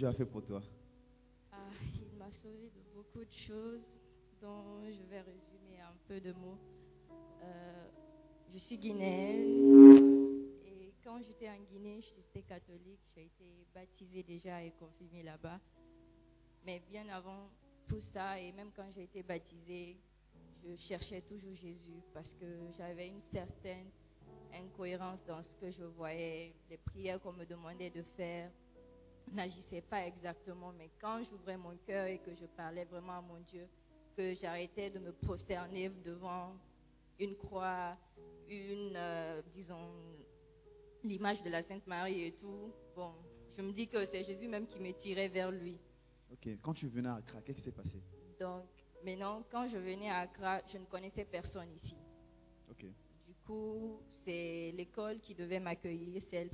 Fait pour toi Ah, il m'a sauvé de beaucoup de choses dont je vais résumer un peu de mots. Euh, je suis guinéenne et quand j'étais en Guinée, j'étais catholique, j'ai été baptisée déjà et confirmée là-bas. Mais bien avant tout ça et même quand j'ai été baptisée, je cherchais toujours Jésus parce que j'avais une certaine incohérence dans ce que je voyais. Les prières qu'on me demandait de faire n'agissaient pas exactement, mais quand j'ouvrais mon cœur et que je parlais vraiment à mon Dieu, que j'arrêtais de me prosterner devant une croix, une, euh, disons, l'image de la Sainte Marie et tout, bon, je me dis que c'est Jésus même qui me tirait vers lui. Ok, quand tu venais à Accra, qu'est-ce qui s'est passé? Donc, maintenant, quand je venais à Accra, je ne connaissais personne ici. Ok, Du coup, c'est l'école qui devait m'accueillir, c'est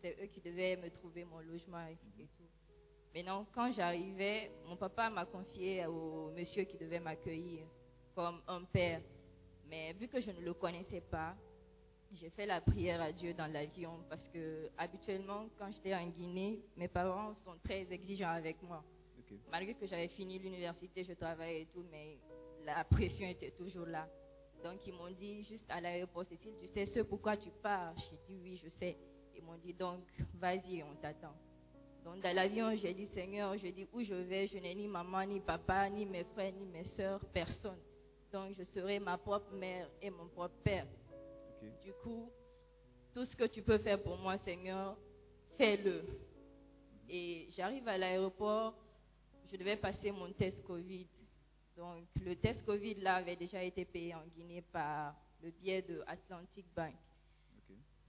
c'est eux qui devaient me trouver mon logement et, et tout. Maintenant, quand j'arrivais, mon papa m'a confié au monsieur qui devait m'accueillir comme un père. Mais vu que je ne le connaissais pas, j'ai fait la prière à Dieu dans l'avion parce que habituellement, quand j'étais en Guinée, mes parents sont très exigeants avec moi. Malgré que j'avais fini l'université, je travaillais et tout, mais la pression était toujours là. Donc ils m'ont dit juste à l'aéroport, Cécile, tu sais ce pourquoi tu pars? J'ai dit oui, je sais. Ils m'ont dit donc, vas-y, on t'attend. Donc dans l'avion, j'ai dit Seigneur, je dis où je vais, je n'ai ni maman, ni papa, ni mes frères, ni mes soeurs, personne. Donc je serai ma propre mère et mon propre père. Du coup, tout ce que tu peux faire pour moi, Seigneur, fais-le. Et j'arrive à l'aéroport, je devais passer mon test Covid. Donc, le test Covid, là, avait déjà été payé en Guinée par le biais de Atlantic Bank.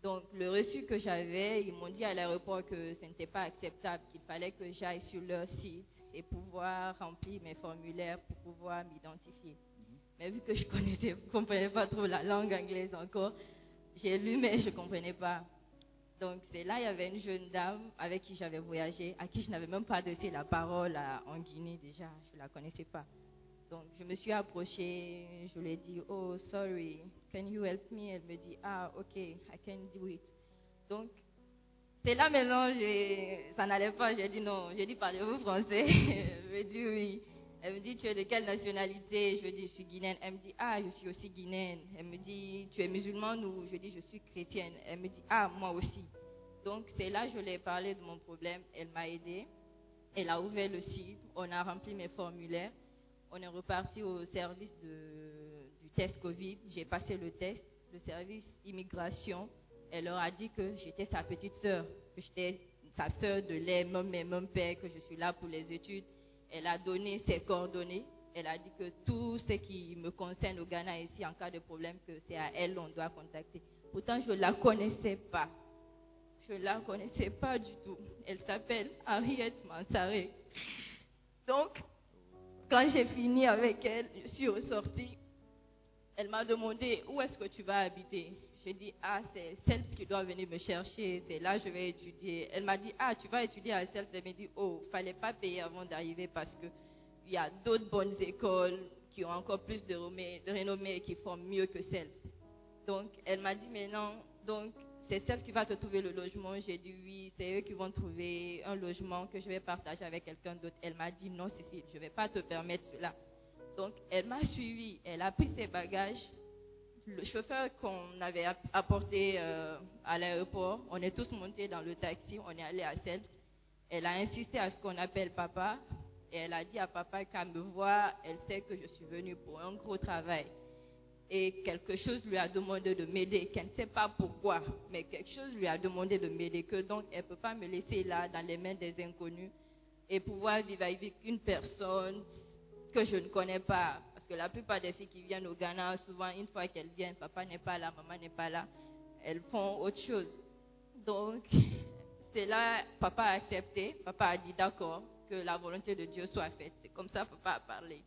Donc, le reçu que j'avais, ils m'ont dit à l'aéroport que ce n'était pas acceptable, qu'il fallait que j'aille sur leur site et pouvoir remplir mes formulaires pour pouvoir m'identifier. Mais vu que je ne comprenais pas trop la langue anglaise encore, j'ai lu, mais je ne comprenais pas. Donc, c'est là, il y avait une jeune dame avec qui j'avais voyagé, à qui je n'avais même pas donné la parole à- en Guinée déjà, je ne la connaissais pas. Donc, je me suis approchée, je lui ai dit, oh, sorry, can you help me? Elle me dit, ah, ok, I can do it. Donc, c'est là maintenant, j'ai- ça n'allait pas, j'ai dit non, j'ai dit, parlez-vous français? Elle me dit oui. Elle me dit, tu es de quelle nationalité? Je dis, je suis guinéenne. Elle me dit, ah, je suis aussi guinéenne. Elle me dit, tu es musulmane ou? Je dis, je suis chrétienne. Elle me dit, ah, moi aussi. Donc, c'est là, je lui ai parlé de mon problème. Elle m'a aidée. Elle a ouvert le site, on a rempli mes formulaires, on est reparti au service du test Covid. J'ai passé le test, le service immigration. Elle leur a dit que j'étais sa petite sœur, que j'étais sa sœur de lait, même même père, que je suis là pour les études. Elle a donné ses coordonnées. Elle a dit que tout ce qui me concerne au Ghana ici, en cas de problème, que c'est à elle qu'on doit contacter. Pourtant, je ne la connaissais pas. Je ne la connaissais pas du tout. Elle s'appelle Harriet Mansaré. Donc, quand j'ai fini avec elle, je suis ressortie. Elle m'a demandé où est-ce que tu vas habiter? J'ai dit, ah, c'est celle qui doit venir me chercher. C'est là que je vais étudier. Elle m'a dit, ah, tu vas étudier à celle. Elle m'a dit, oh, fallait pas payer avant d'arriver parce que il y a d'autres bonnes écoles qui ont encore plus de renommée, et qui forment mieux que celles. Donc, elle m'a dit, mais non, donc, c'est celle qui va te trouver le logement. J'ai dit oui, c'est eux qui vont trouver un logement que je vais partager avec quelqu'un d'autre. Elle m'a dit non, Cécile, je ne vais pas te permettre cela. Donc, elle m'a suivi, elle a pris ses bagages. Le chauffeur qu'on avait apporté euh, à l'aéroport, on est tous montés dans le taxi, on est allé à Selps. Elle a insisté à ce qu'on appelle papa. Et elle a dit à papa qu'à me voir, elle sait que je suis venue pour un gros travail et quelque chose lui a demandé de m'aider, qu'elle ne sait pas pourquoi, mais quelque chose lui a demandé de m'aider, que donc elle ne peut pas me laisser là dans les mains des inconnus et pouvoir vivre avec une personne que je ne connais pas. Parce que la plupart des filles qui viennent au Ghana, souvent une fois qu'elles viennent, papa n'est pas là, maman n'est pas là, elles font autre chose. Donc, c'est là, papa a accepté, papa a dit d'accord, que la volonté de Dieu soit faite. C'est comme ça papa a parlé.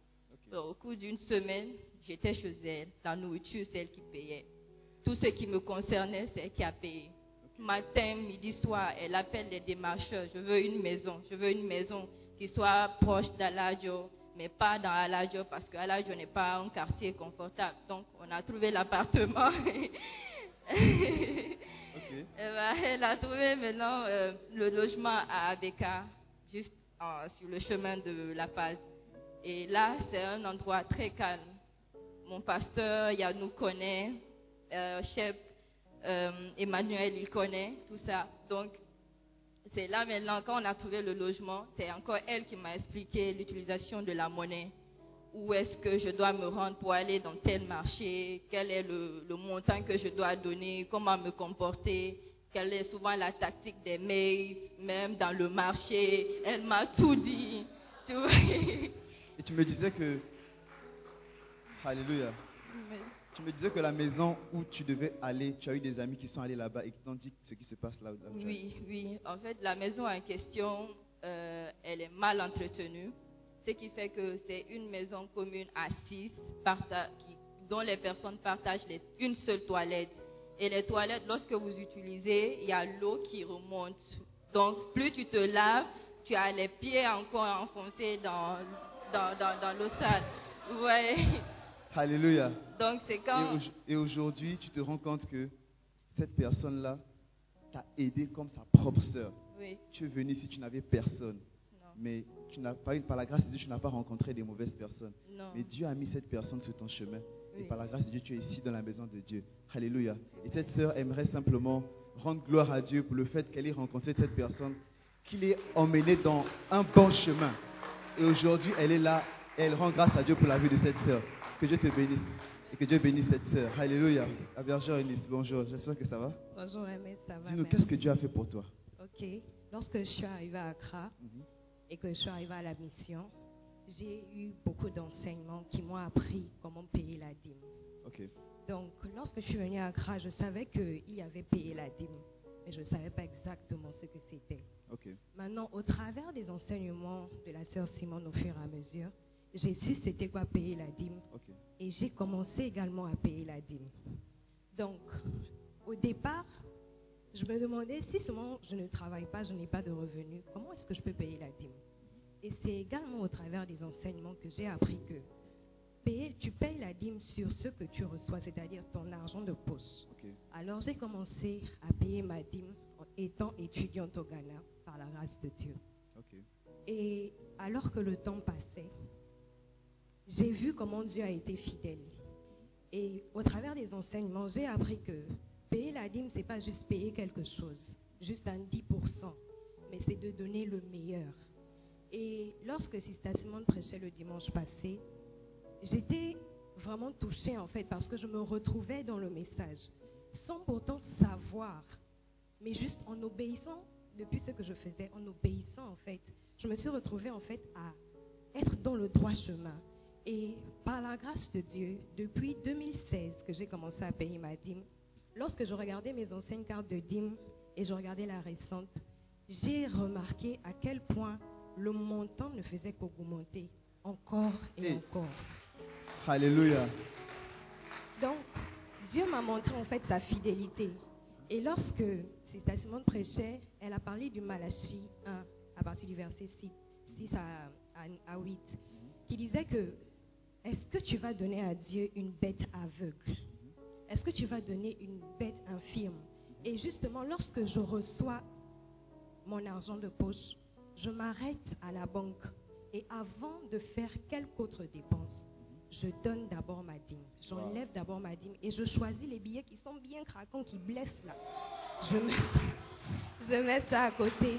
Au cours d'une semaine, J'étais chez elle, la nourriture, c'est elle qui payait. Tout ce qui me concernait, c'est elle qui a payé. Matin, midi, soir, elle appelle les démarcheurs. Je veux une maison. Je veux une maison qui soit proche d'Aladio, mais pas dans Aladio parce qu'Aladio n'est pas un quartier confortable. Donc, on a trouvé l'appartement. elle a trouvé maintenant euh, le logement à Abeka, juste sur le chemin de La Paz. Et là, c'est un endroit très calme mon pasteur, il nous connaît, euh, chef euh, Emmanuel, il connaît tout ça. Donc, c'est là maintenant, quand on a trouvé le logement, c'est encore elle qui m'a expliqué l'utilisation de la monnaie. Où est-ce que je dois me rendre pour aller dans tel marché, quel est le, montant que je dois donner, comment me comporter, quelle est souvent la tactique des mails, même dans le marché? Elle m'a tout dit. Et tu me disais que Alléluia. Tu me disais que la maison où tu devais aller, tu as eu des amis qui sont allés là-bas et qui t'ont dit ce qui se passe là. oui, oui. En fait, la maison en question, euh, elle est mal entretenue. Ce qui fait que c'est une maison commune à six, dont les personnes partagent une seule toilette. Et les toilettes, lorsque vous utilisez, il y a l'eau qui remonte. Donc, plus tu te laves, tu as les pieds encore enfoncés dans, dans, dans, dans l'eau sale. Ouais. Alléluia. Donc c'est quand. Et aujourd'hui, tu te rends compte que cette personne-là t'a aidé comme sa propre sœur. Oui. Tu es venu si tu n'avais personne. Non. Mais tu n'as pas, par la grâce de Dieu, tu n'as pas rencontré des mauvaises personnes. Non. Mais Dieu a mis cette personne sur ton chemin. Et par la grâce de Dieu, tu es ici dans la maison de Dieu. Alléluia. Et cette sœur aimerait simplement rendre gloire à Dieu pour le fait qu'elle ait rencontré cette personne, qu'il ait emmené dans un bon chemin. Et aujourd'hui, elle est là. Et elle rend grâce à Dieu pour la vie de cette sœur. Que Dieu te bénisse. Et que Dieu bénisse cette sœur. Alléluia. À Berger Eunice, bonjour. J'espère que ça va. Bonjour, Aimé, ça va. Dis-nous, qu'est-ce que Dieu a fait pour toi? Ok. Lorsque je suis arrivée à Accra mhm. et que je suis arrivée à la mission, j'ai eu beaucoup d'enseignements qui m'ont appris comment payer la dîme. Ok. Donc, lorsque je suis venue à Accra, je savais qu'il y avait payé la dîme, je ne savais pas exactement ce que c'était. Maintenant, au travers des enseignements de la sœur Simone au fur et à mesure, j'ai su c'était quoi payer la dîme? Et j'ai commencé également à payer la dîme. Donc, au départ, je me demandais si seulement je ne travaille pas, je n'ai pas de revenus, comment est-ce que je peux payer la dîme? Et c'est également au travers des enseignements que j'ai appris que payer, tu payes la dîme sur ce que tu reçois, c'est-à-dire ton argent de poche. Alors j'ai commencé à payer ma dîme en étant étudiante au Ghana par la grâce de Dieu. Et alors que le temps passait, j'ai vu comment Dieu a été fidèle. Et au travers des enseignements, j'ai appris que payer la dîme, ce n'est pas juste payer quelque chose, juste un 10%, mais c'est de donner le meilleur. Et lorsque Sister Simone prêchait le dimanche passé, j'étais vraiment touchée en fait parce que je me retrouvais dans le message, sans pourtant savoir, mais juste en obéissant depuis ce que je faisais, en obéissant en fait, je me suis retrouvée en fait à être dans le droit chemin. Et par la grâce de Dieu, depuis 2016 que j'ai commencé à payer ma dîme, lorsque je regardais mes anciennes cartes de dîme et je regardais la récente, j'ai remarqué à quel point le montant ne faisait qu'augmenter encore et encore. Alléluia. Donc, Dieu m'a montré en fait sa fidélité. Et lorsque Sister Simone prêchait, elle a parlé du Malachie 1 à partir du verset 6, 6 à, à 8, qui disait que est-ce que tu vas donner à Dieu une bête aveugle? Est-ce que tu vas donner une bête infirme? Et justement, lorsque je reçois mon argent de poche, je m'arrête à la banque. Et avant de faire quelque autre dépense, je donne d'abord ma dîme. J'enlève d'abord ma dîme et je choisis les billets qui sont bien craquants, qui blessent là. Je mets, je mets ça à côté.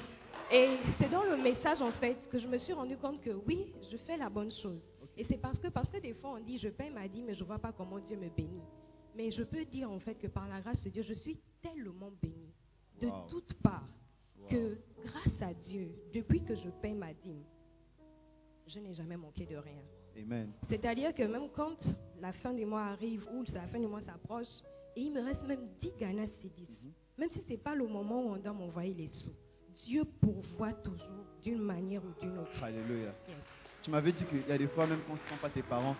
Et c'est dans le message en fait que je me suis rendu compte que oui, je fais la bonne chose. Et c'est parce que, parce que des fois on dit je paye ma dîme mais je ne vois pas comment Dieu me bénit. Mais je peux dire en fait que par la grâce de Dieu, je suis tellement béni de toutes parts que grâce à Dieu, depuis que je paye ma dîme, je n'ai jamais manqué de rien. C'est-à-dire que même quand la fin du mois arrive ou la fin du mois s'approche, et il me reste même 10 Ghana C10, mhm. même si ce n'est pas le moment où on doit m'envoyer les sous, Dieu pourvoit toujours d'une manière ou d'une autre. Alléluia. Tu m'avais dit qu'il y a des fois, même quand ce ne sont pas tes parents,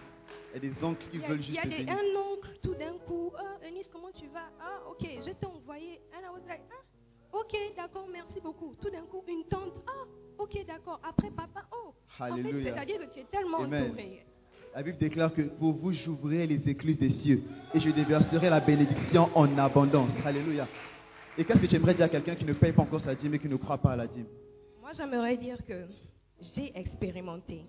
il y a des oncles qui veulent juste Il y a un oncle, tout d'un coup, oh, Eunice, comment tu vas? Ah, ok, je t'ai envoyé. And I was like, ah, ok, d'accord, merci beaucoup. Tout d'un coup, une tante, ah, ok, d'accord. Après, papa, oh. Alléluia. C'est-à-dire que tu es tellement entouré. La Bible déclare que pour vous, j'ouvrirai les écluses des cieux et je déverserai la bénédiction en abondance. Alléluia. Et qu'est-ce que tu aimerais dire à quelqu'un qui ne paye pas encore sa dîme et qui ne croit pas à la dîme? Moi, j'aimerais dire que j'ai expérimenté.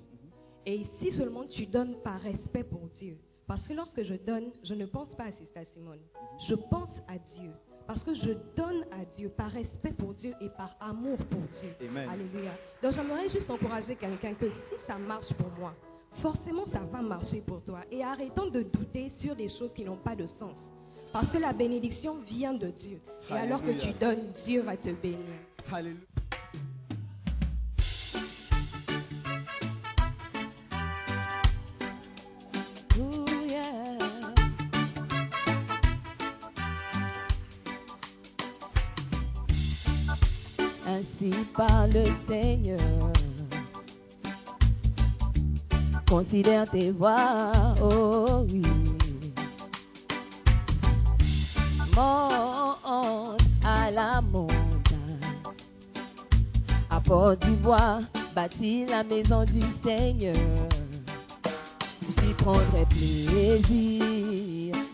Et si seulement tu donnes par respect pour Dieu, parce que lorsque je donne, je ne pense pas à Sister Simone. Je pense à Dieu. Parce que je donne à Dieu par respect pour Dieu et par amour pour Dieu. Alléluia. Donc j'aimerais juste encourager quelqu'un que si ça marche pour moi, forcément ça va marcher pour toi. Et arrêtons de douter sur des choses qui n'ont pas de sens. Parce que la bénédiction vient de Dieu. Et alors que tu donnes, Dieu va te bénir. Alléluia. Par le Seigneur. Considère tes voix, oh oui. Monte à la montagne, apporte du bois, bâtis la maison du Seigneur. J'y prendrai plaisir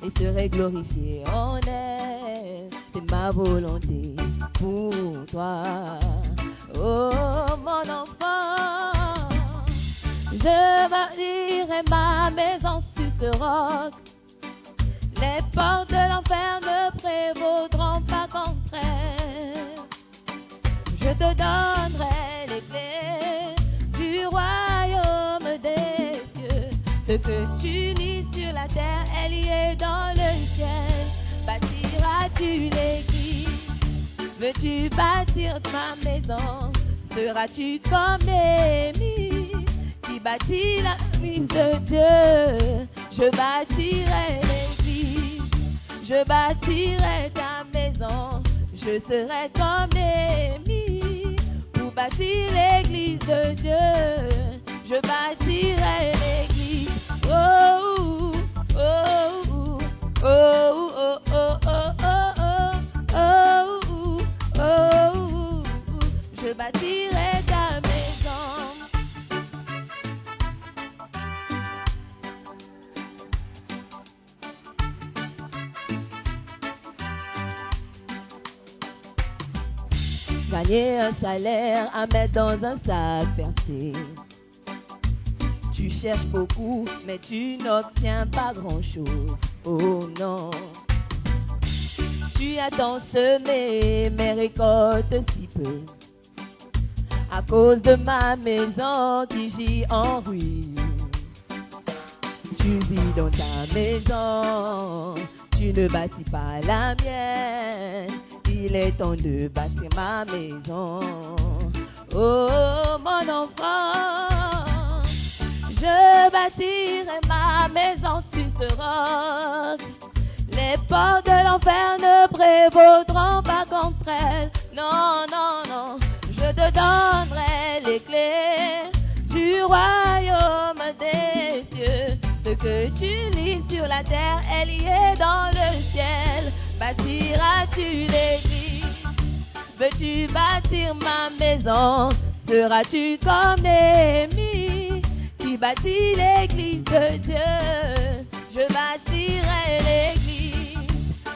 et serai glorifié en elle. Ma volonté pour toi. Oh mon enfant, je bâtirai ma maison sur ce roc. Les portes de l'enfer ne prévaudront pas contre. Je te donnerai Veux-tu bâtir ma maison? Seras-tu comme Némi qui bâtit la vie de Dieu? Je bâtirai l'église, je bâtirai ta maison. Je serai comme Némi pour bâtir l'église de Dieu. Je bâtirai l'église. oh, oh, oh, bâtirai ta maison. Gagner un salaire à mettre dans un sac percé. Tu cherches beaucoup, mais tu n'obtiens pas grand-chose. Oh non. Tu attends semer, mais récoltes si peu à cause de ma maison qui gît en ruine. Tu vis dans ta maison, tu ne bâtis pas la mienne. Il est temps de bâtir ma maison. Oh mon enfant, je bâtirai ma maison sur ce roc. Les portes de l'enfer ne prévaudront pas contre elle. Non, non, non je te donnerai les clés du royaume des cieux. Ce que tu lis sur la terre est lié dans le ciel. Bâtiras-tu l'église Veux-tu bâtir ma maison? Seras-tu comme Némi qui bâtit l'église de Dieu? Je bâtirai l'église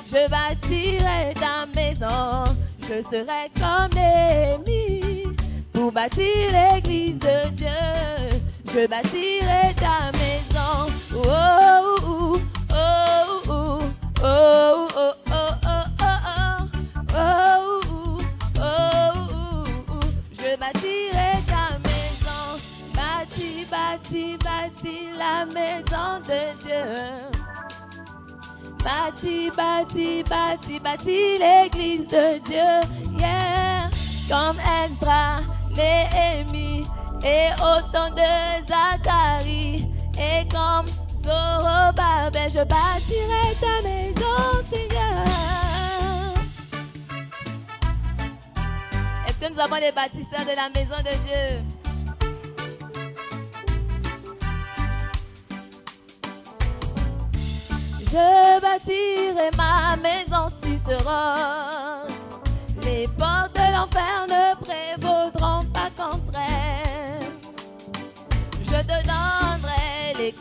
Je bâtirai ta maison, je serai comme Néhémie pour bâtir l'église de Dieu. Je bâtirai ta maison. Oh, oh, oh, oh, oh, oh, oh. bâtirai ta maison. Bâti, bâti, bâti la maison de Dieu. Bâti, bâti, bâti, bâti l'église de Dieu. Yeah, comme elle bras. Néhémie et autant de Zacharie. Et comme Zorobabel, je bâtirai ta maison, Seigneur. Est-ce que nous avons les bâtisseurs de la maison de Dieu? Je bâtirai ma maison si sera. Les portes de l'enfer ne prévaudront te donnerai les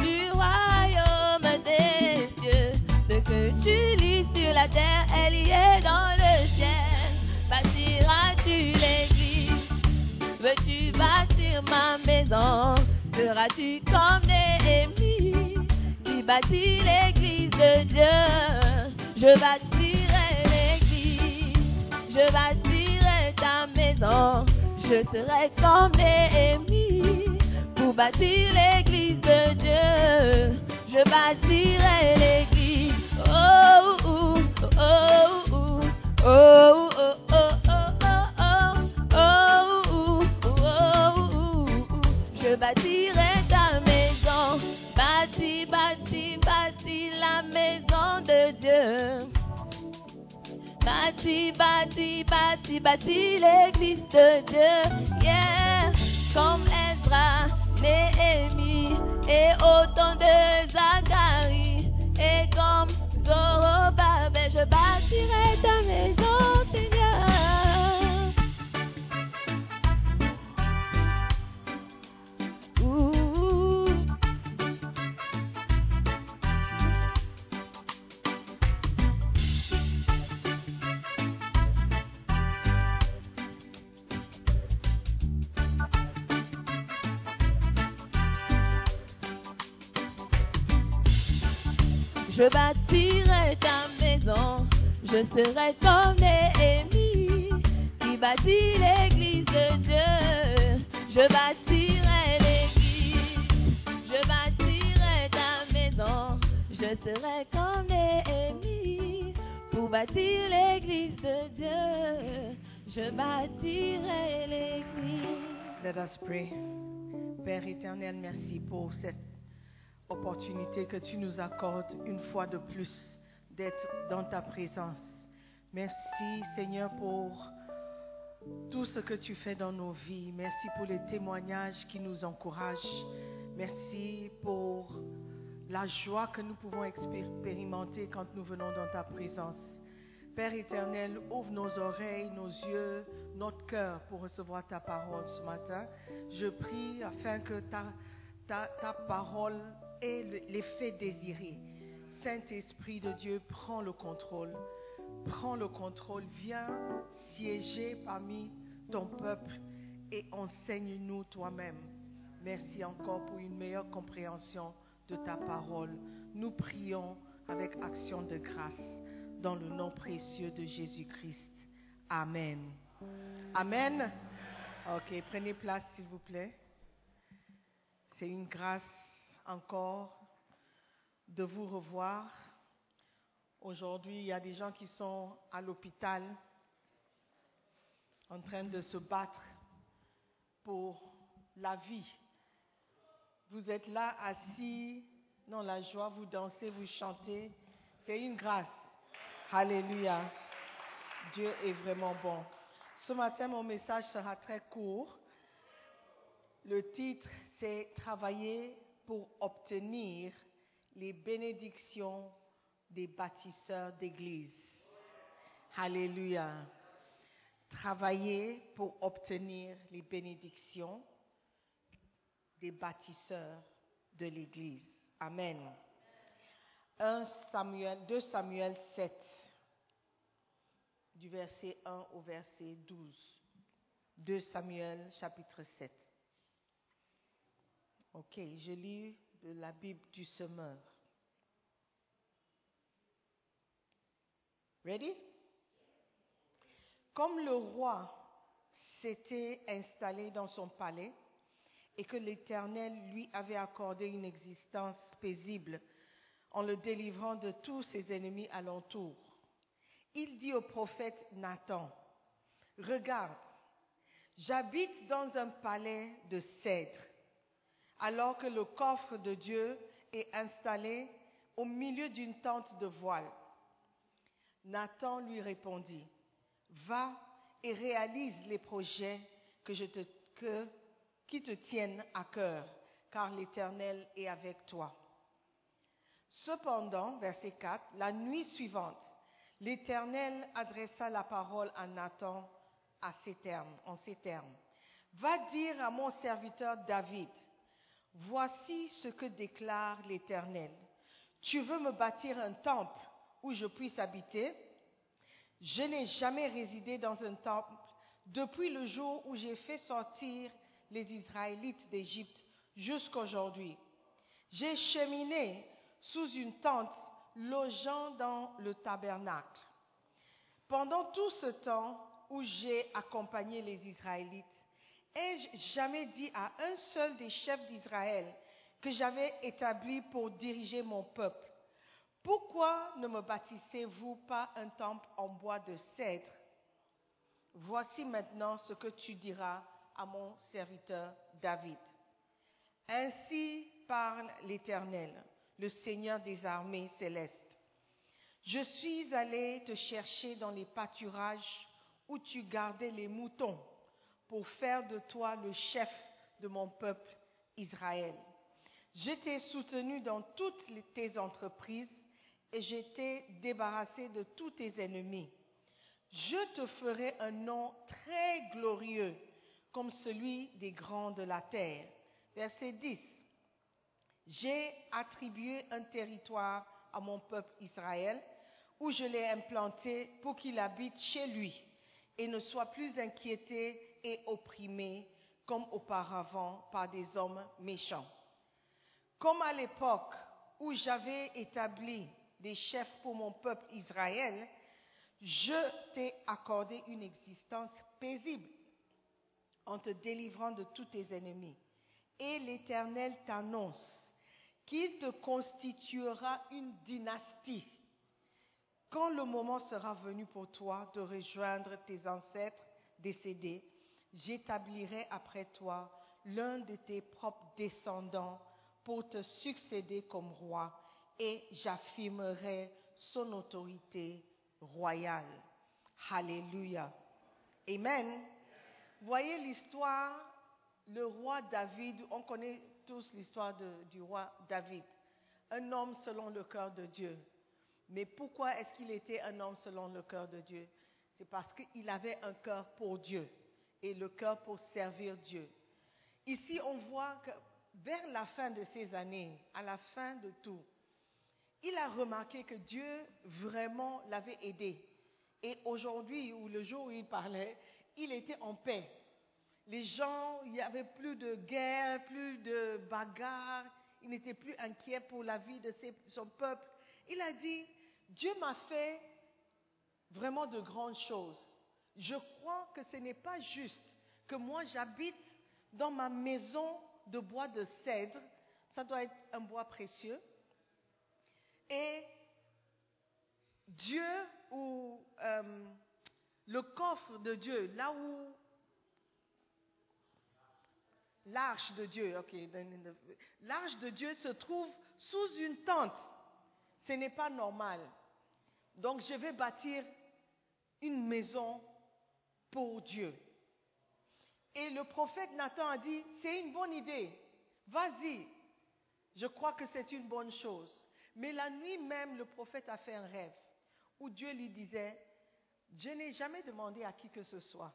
du royaume des cieux. Ce que tu lis sur la terre est lié dans le ciel. Bâtiras-tu l'église? Veux-tu bâtir ma maison? Seras-tu comme Néhémie qui bâtit l'église de Dieu? Je bâtirai l'église, je bâtirai ta maison je serai comme et pour bâtir l'église de Dieu. Je bâtirai l'église. oh, oh, oh, oh. oh, oh. Bâti, bâti, bâti, bâti l'église de Dieu. Yeah, comme Ezra, Néhémie je serai comme Néhémie qui bâtit l'église de Dieu. Je bâtirai l'église, je bâtirai ta maison, je serai comme Néhémie pour bâtir l'église de Dieu. Je bâtirai l'église. Let us pray. Père éternel, merci pour cette opportunité que tu nous accordes une fois de plus d'être dans ta présence. Merci Seigneur pour tout ce que tu fais dans nos vies. Merci pour les témoignages qui nous encouragent. Merci pour la joie que nous pouvons expérimenter quand nous venons dans ta présence. Père éternel, ouvre nos oreilles, nos yeux, notre cœur pour recevoir ta parole ce matin. Je prie afin que ta, ta, parole ait le- l'effet désiré. Saint-Esprit de Dieu, prends le contrôle. Prends le contrôle. Viens siéger parmi ton peuple et enseigne-nous toi-même. Merci encore pour une meilleure compréhension de ta parole. Nous prions avec action de grâce dans le nom précieux de Jésus-Christ. Amen. Amen. Ok, prenez place s'il vous plaît. C'est une grâce encore de vous revoir. Aujourd'hui, il y a des gens qui sont à l'hôpital en train de se battre pour la vie. Vous êtes là assis dans la joie, vous dansez, vous chantez. C'est une grâce. Alléluia. Dieu est vraiment bon. Ce matin, mon message sera très court. Le titre, c'est Travailler pour obtenir les bénédictions des bâtisseurs d'église. Alléluia. Travailler pour obtenir les bénédictions des bâtisseurs de l'église. Amen. 1 Samuel, 2 Samuel 7, du verset 1 au verset 12. 2 Samuel chapitre 7. Ok, je lis de la Bible du semeur. Ready? Comme le roi s'était installé dans son palais et que l'Éternel lui avait accordé une existence paisible en le délivrant de tous ses ennemis alentour, il dit au prophète Nathan, Regarde, j'habite dans un palais de cèdre, alors que le coffre de Dieu est installé au milieu d'une tente de voile. Nathan lui répondit, Va et réalise les projets que je te, que, qui te tiennent à cœur, car l'Éternel est avec toi. Cependant, verset 4, la nuit suivante, l'Éternel adressa la parole à Nathan à ces termes, en ces termes. Va dire à mon serviteur David, voici ce que déclare l'Éternel. Tu veux me bâtir un temple où je puisse habiter Je n'ai jamais résidé dans un temple depuis le jour où j'ai fait sortir les Israélites d'Égypte jusqu'aujourd'hui. J'ai cheminé sous une tente logeant dans le tabernacle. Pendant tout ce temps où j'ai accompagné les Israélites, ai-je jamais dit à un seul des chefs d'Israël que j'avais établi pour diriger mon peuple, pourquoi ne me bâtissez-vous pas un temple en bois de cèdre? Voici maintenant ce que tu diras à mon serviteur David. Ainsi parle l'Éternel le Seigneur des armées célestes. Je suis allé te chercher dans les pâturages où tu gardais les moutons pour faire de toi le chef de mon peuple Israël. Je t'ai soutenu dans toutes tes entreprises et je t'ai débarrassé de tous tes ennemis. Je te ferai un nom très glorieux comme celui des grands de la terre. Verset 10. J'ai attribué un territoire à mon peuple Israël où je l'ai implanté pour qu'il habite chez lui et ne soit plus inquiété et opprimé comme auparavant par des hommes méchants. Comme à l'époque où j'avais établi des chefs pour mon peuple Israël, je t'ai accordé une existence paisible en te délivrant de tous tes ennemis. Et l'Éternel t'annonce qu'il te constituera une dynastie quand le moment sera venu pour toi de rejoindre tes ancêtres décédés, j'établirai après toi l'un de tes propres descendants pour te succéder comme roi et j'affirmerai son autorité royale. Alléluia. Amen. Voyez l'histoire, le roi David, on connaît tous l'histoire du roi David, un homme selon le cœur de Dieu. Mais pourquoi est-ce qu'il était un homme selon le cœur de Dieu? C'est parce qu'il avait un cœur pour Dieu et le cœur pour servir Dieu. Ici, on voit que vers la fin de ces années, à la fin de tout, il a remarqué que Dieu vraiment l'avait aidé. Et aujourd'hui, ou le jour où il parlait, il était en paix. Les gens, il n'y avait plus de guerre, plus de bagarres, il n'était plus inquiet pour la vie de son peuple. Il a dit, Dieu m'a fait vraiment de grandes choses. Je crois que ce n'est pas juste que moi j'habite dans ma maison de bois de cèdre, ça doit être un bois précieux, et Dieu ou euh, le coffre de Dieu, là où l'arche de Dieu, l'arche de Dieu se trouve sous une tente. Ce n'est pas normal. Donc je vais bâtir une maison pour Dieu. Et le prophète Nathan a dit, c'est une bonne idée, vas-y. Je crois que c'est une bonne chose. Mais la nuit même, le prophète a fait un rêve où Dieu lui disait, je n'ai jamais demandé à qui que ce soit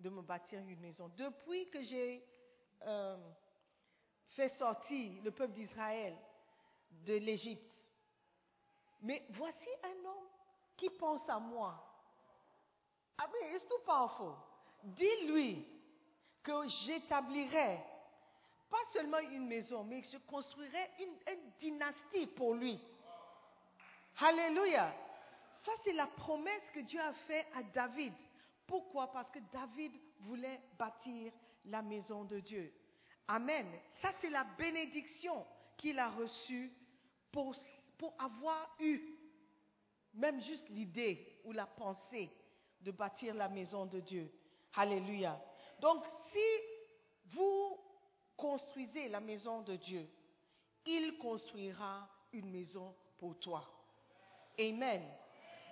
de me bâtir une maison. Depuis que j'ai euh, fait sortir le peuple d'Israël de l'Égypte, Mais voici un homme qui pense à moi. Ah mais c'est tout powerful. Dis-lui que j'établirai pas seulement une maison, mais je construirai une, une dynastie pour lui. Alléluia. Ça, c'est la promesse que Dieu a faite à David. Pourquoi? Parce que David voulait bâtir la maison de Dieu. Amen. Ça, c'est la bénédiction qu'il a reçue pour, pour avoir eu même juste l'idée ou la pensée de bâtir la maison de Dieu. Alléluia. Donc, si vous construisez la maison de Dieu, il construira une maison pour toi. Amen.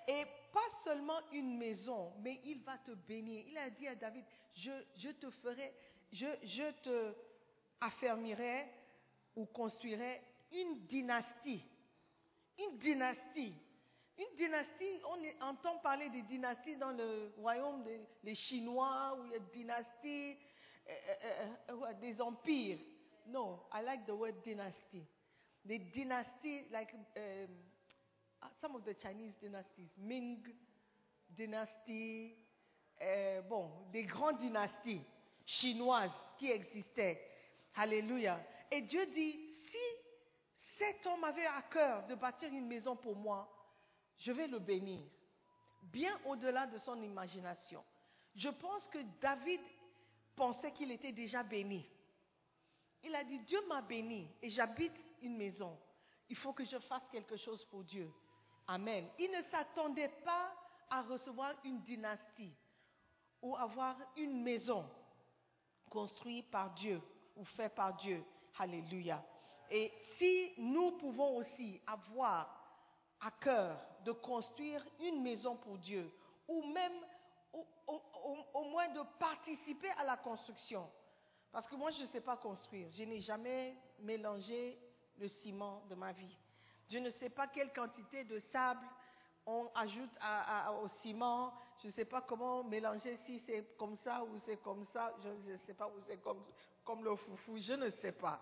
Et pas seulement une maison, mais il va te bénir. Il a dit à David, je, te ferai, je, te affermirai ou construirai une dynastie. Une dynastie. Une dynastie, on entend parler des dynasties dans le royaume des Chinois, où il y a des euh, euh, euh, des empires. Non, I like the word dynasty. Des dynasties, like um, some of the Chinese dynasties, Ming dynasty, bon, des grandes dynasties chinoises qui existaient. Alléluia. Et Dieu dit, si cet homme avait à cœur de bâtir une maison pour moi, je vais le bénir, bien au-delà de son imagination. Je pense que David pensait qu'il était déjà béni. Il a dit, Dieu m'a béni et j'habite une maison. Il faut que je fasse quelque chose pour Dieu. Amen. Il ne s'attendait pas à recevoir une dynastie ou avoir une maison construite par Dieu ou faite par Dieu. Alléluia. Et si nous pouvons aussi avoir à cœur de construire une maison pour Dieu, ou même au, moins de participer à la construction. Parce que moi, je ne sais pas construire. Je n'ai jamais mélangé le ciment de ma vie. Je ne sais pas quelle quantité de sable on ajoute au ciment. Je ne sais pas comment mélanger si c'est comme ça ou c'est comme ça. Je ne sais pas ou c'est comme, comme le foufou. Je ne sais pas.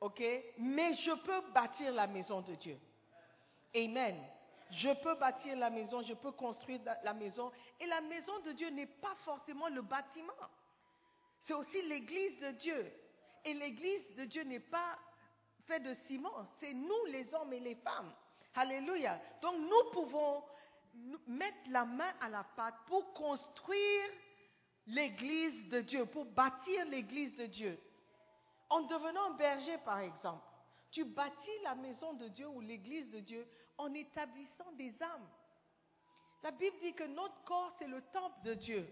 OK? Mais je peux bâtir la maison de Dieu. Amen. Je peux bâtir la maison, je peux construire la maison. Et la maison de Dieu n'est pas forcément le bâtiment. C'est aussi l'église de Dieu. Et l'église de Dieu n'est pas faite de ciment. C'est nous, les hommes et les femmes. Alléluia. Donc nous pouvons mettre la main à la pâte pour construire l'église de Dieu, pour bâtir l'église de Dieu. En devenant berger, par exemple. Tu bâtis la maison de Dieu ou l'église de Dieu en établissant des âmes. La Bible dit que notre corps, c'est le temple de Dieu.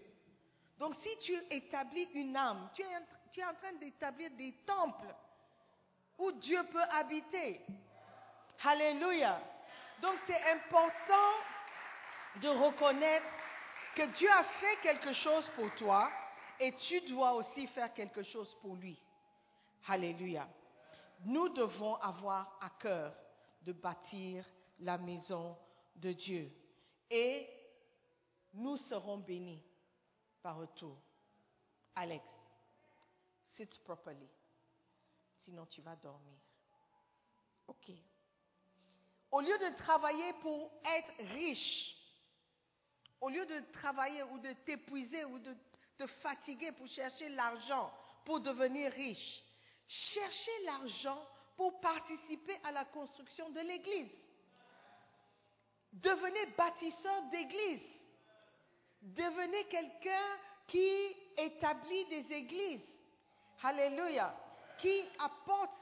Donc si tu établis une âme, tu es, en train d'établir des temples où Dieu peut habiter. Alléluia. Donc c'est important de reconnaître que Dieu a fait quelque chose pour toi et tu dois aussi faire quelque chose pour lui. Alléluia nous devons avoir à cœur de bâtir la maison de Dieu. Et nous serons bénis par retour. Alex, sit properly. Sinon tu vas dormir. OK. Au lieu de travailler pour être riche, au lieu de travailler ou de t'épuiser ou de te fatiguer pour chercher l'argent pour devenir riche, cherchez l'argent pour participer à la construction de l'Église. Devenez bâtisseur d'Église. Devenez quelqu'un qui établit des églises. Alléluia. Qui apporte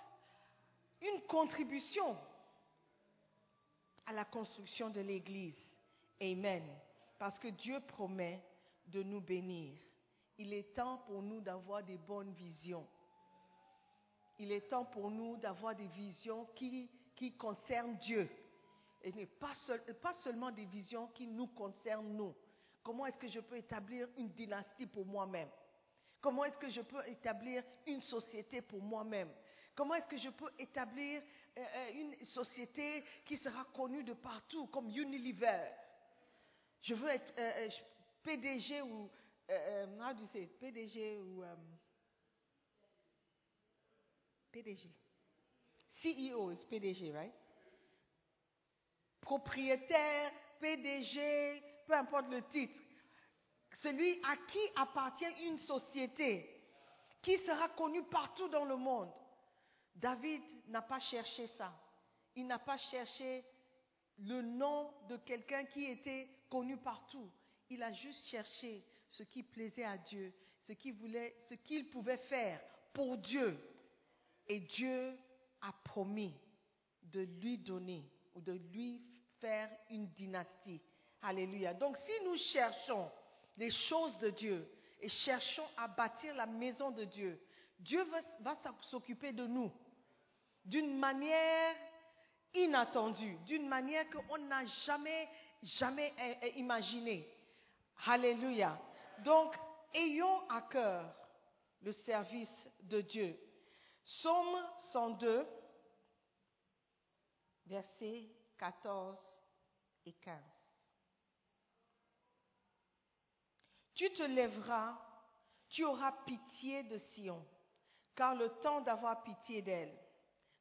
une contribution à la construction de l'Église. Amen. Parce que Dieu promet de nous bénir. Il est temps pour nous d'avoir des bonnes visions il est temps pour nous d'avoir des visions qui, qui concernent Dieu. Et pas, seulement des visions qui nous concernent nous. Comment est-ce que je peux établir une dynastie pour moi-même? Comment est-ce que je peux établir une société pour moi-même? Comment est-ce que je peux établir euh, euh, une société qui sera connue de partout, comme Unilever? Je veux être euh, PDG ou... how do you say? PDG ou... PDG. CEO is PDG, right? Propriétaire, PDG, peu importe le titre, celui à qui appartient une société, qui sera connu partout dans le monde. David n'a pas cherché ça. Il n'a pas cherché le nom de quelqu'un qui était connu partout. Il a juste cherché ce qui plaisait à Dieu, ce qu'il voulait, ce qu'il pouvait faire pour Dieu. Et Dieu a promis de lui donner ou de lui faire une dynastie. Alléluia. Donc si nous cherchons les choses de Dieu et cherchons à bâtir la maison de Dieu, Dieu va, s'occuper de nous d'une manière inattendue, d'une manière qu'on n'a jamais, jamais imaginée. Alléluia. Donc, ayons à cœur le service de Dieu. Psaume 102, versets 14 et 15. Tu te lèveras, tu auras pitié de Sion, car le temps d'avoir pitié d'elle,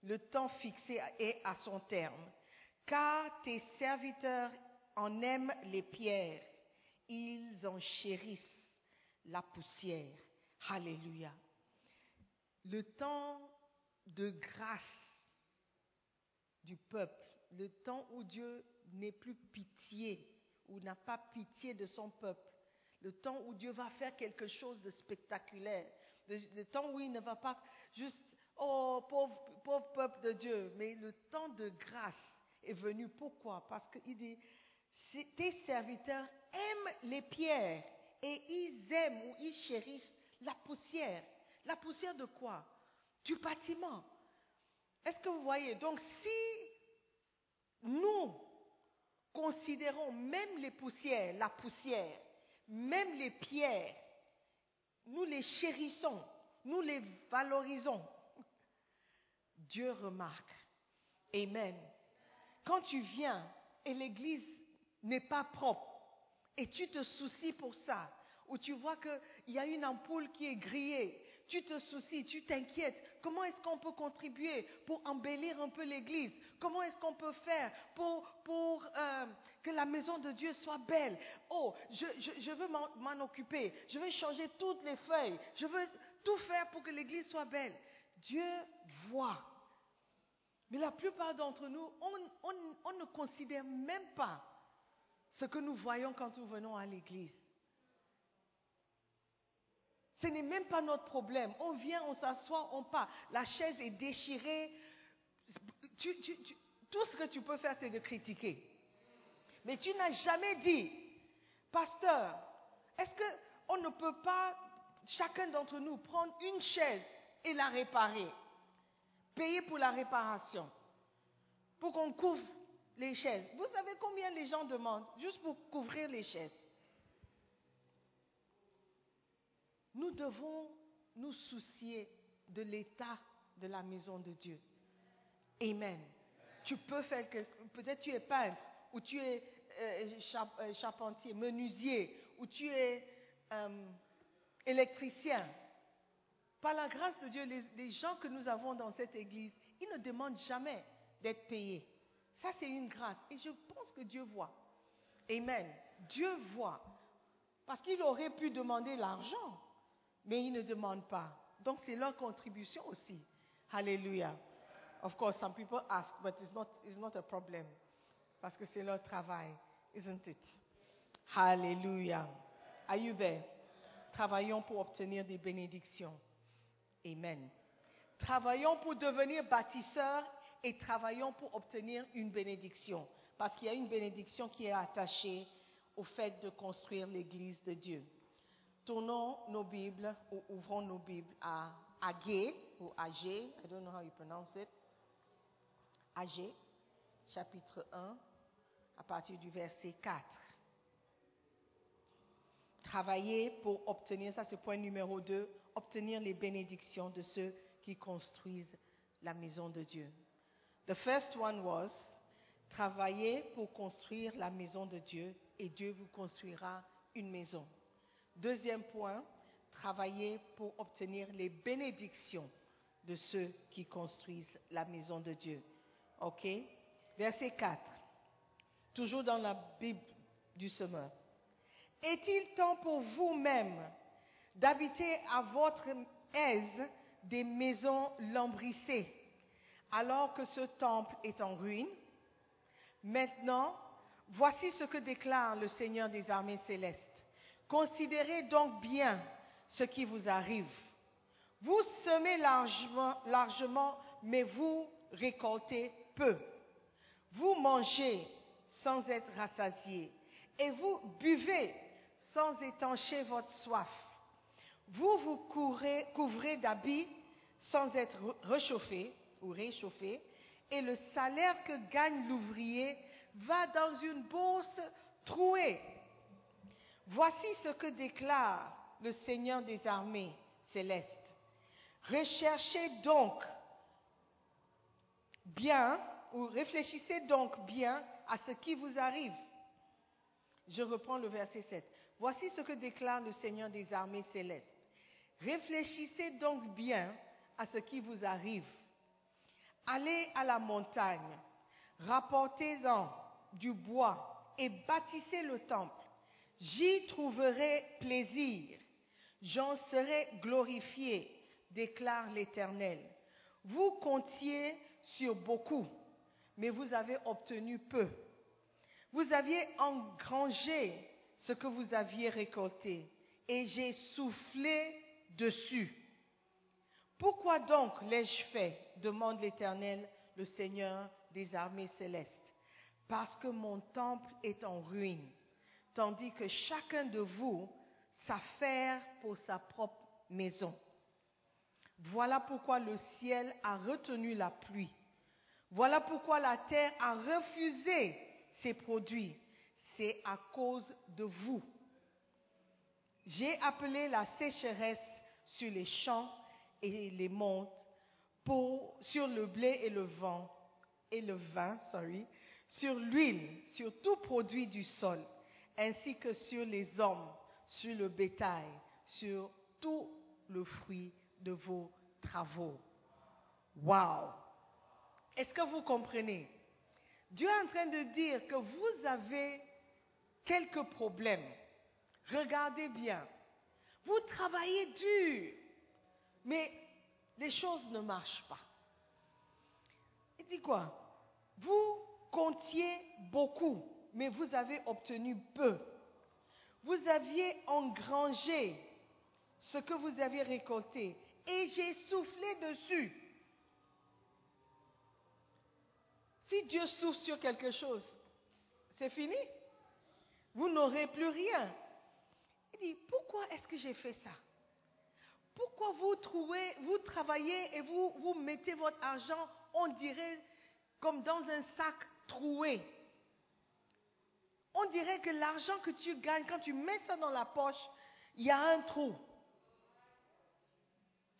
le temps fixé est à son terme, car tes serviteurs en aiment les pierres, ils en chérissent la poussière. Alléluia. Le temps de grâce du peuple, le temps où Dieu n'est plus pitié, ou n'a pas pitié de son peuple, le temps où Dieu va faire quelque chose de spectaculaire, le, temps où il ne va pas juste, oh pauvre, pauvre peuple de Dieu, mais le temps de grâce est venu. Pourquoi? Parce qu'il dit, tes serviteurs aiment les pierres et ils aiment ou ils chérissent la poussière. La poussière de quoi? Du bâtiment. Est-ce que vous voyez? Donc si nous considérons même les poussières, la poussière, même les pierres, nous les chérissons, nous les valorisons. Dieu remarque. Amen. Quand tu viens et l'église n'est pas propre et tu te soucies pour ça, ou tu vois qu'il y a une ampoule qui est grillée, tu te soucies, tu t'inquiètes. Comment est-ce qu'on peut contribuer pour embellir un peu l'église? Comment est-ce qu'on peut faire pour, euh, que la maison de Dieu soit belle? Oh, je, veux m'en occuper. Je veux changer toutes les feuilles. Je veux tout faire pour que l'église soit belle. Dieu voit. Mais la plupart d'entre nous, on ne considère même pas ce que nous voyons quand nous venons à l'église. Ce n'est même pas notre problème. On vient, on s'assoit, on part. La chaise est déchirée. tout ce que tu peux faire, c'est de critiquer. Mais tu n'as jamais dit, pasteur, est-ce qu'on ne peut pas, chacun d'entre nous, prendre une chaise et la réparer? Payer pour la réparation. Pour qu'on couvre les chaises. Vous savez combien les gens demandent juste pour couvrir les chaises? Nous devons nous soucier de l'état de la maison de Dieu. Amen. Tu peux faire que, peut-être tu es peintre, ou tu es euh, euh, charpentier, menuisier, ou tu es euh, électricien. Par la grâce de Dieu, les, gens que nous avons dans cette église, ils ne demandent jamais d'être payés. Ça, c'est une grâce. Et je pense que Dieu voit. Amen. Dieu voit. Parce qu'il aurait pu demander l'argent mais ils ne demandent pas. Donc c'est leur contribution aussi. Hallelujah. Of course, some people ask, but it's not, it's not a problem. Parce que c'est leur travail, isn't it? Hallelujah. Are you there? Travaillons pour obtenir des bénédictions. Amen. Travaillons pour devenir bâtisseurs et travaillons pour obtenir une bénédiction. Parce qu'il y a une bénédiction qui est attachée au fait de construire l'église de Dieu. Tournons nos Bibles ou ouvrons nos Bibles à Agé ou Agé, I don't know how you pronounce it. Agé, chapitre 1, à partir du verset 4. Travailler pour obtenir, ça c'est point numéro 2, obtenir les bénédictions de ceux qui construisent la maison de Dieu. The first one was travailler pour construire la maison de Dieu et Dieu vous construira une maison. Deuxième point, travailler pour obtenir les bénédictions de ceux qui construisent la maison de Dieu. OK? Verset 4. toujours dans la Bible du semeur. Est-il temps pour vous-même d'habiter à votre aise des maisons lambrissées, alors que ce temple est en ruine? Maintenant, voici ce que déclare le Seigneur des armées célestes. Considérez donc bien ce qui vous arrive. Vous semez largement, mais vous récoltez peu. Vous mangez sans être rassasié et vous buvez sans étancher votre soif. Vous vous couvrez d'habits sans être réchauffé ou réchauffé et le salaire que gagne l'ouvrier va dans une bourse trouée. Voici ce que déclare le Seigneur des armées célestes. Recherchez donc bien, ou réfléchissez donc bien à ce qui vous arrive. Je reprends le verset 7. Voici ce que déclare le Seigneur des armées célestes. Réfléchissez donc bien à ce qui vous arrive. Allez à la montagne, rapportez-en du bois et bâtissez le temple. J'y trouverai plaisir, j'en serai glorifié, déclare l'Éternel. Vous comptiez sur beaucoup, mais vous avez obtenu peu. Vous aviez engrangé ce que vous aviez récolté, et j'ai soufflé dessus. Pourquoi donc l'ai-je fait? demande l'Éternel, le Seigneur des armées célestes. Parce que mon temple est en ruine, tandis que chacun de vous s'affaire pour sa propre maison. Voilà pourquoi le ciel a retenu la pluie. Voilà pourquoi la terre a refusé ses produits. C'est à cause de vous. J'ai appelé la sécheresse sur les champs et les montes, sur le blé et le vent, et le vin, sorry, sur l'huile, sur tout produit du sol, ainsi que sur les hommes, sur le bétail, sur tout le fruit de vos travaux. Wow! Est-ce que vous comprenez? Dieu est en train de dire que vous avez quelques problèmes. Regardez bien. Vous travaillez dur, mais les choses ne marchent pas. Il dit quoi? Vous comptiez beaucoup, mais vous avez obtenu peu. Vous aviez engrangé ce que vous aviez récolté et j'ai soufflé dessus. Si Dieu souffle sur quelque chose, c'est fini. Vous n'aurez plus rien. Il dit, pourquoi est-ce que j'ai fait ça? Pourquoi vous, trouvez, vous travaillez et vous mettez votre argent, on dirait, comme dans un sac troué? On dirait que l'argent que tu gagnes, quand tu mets ça dans la poche, il y a un trou.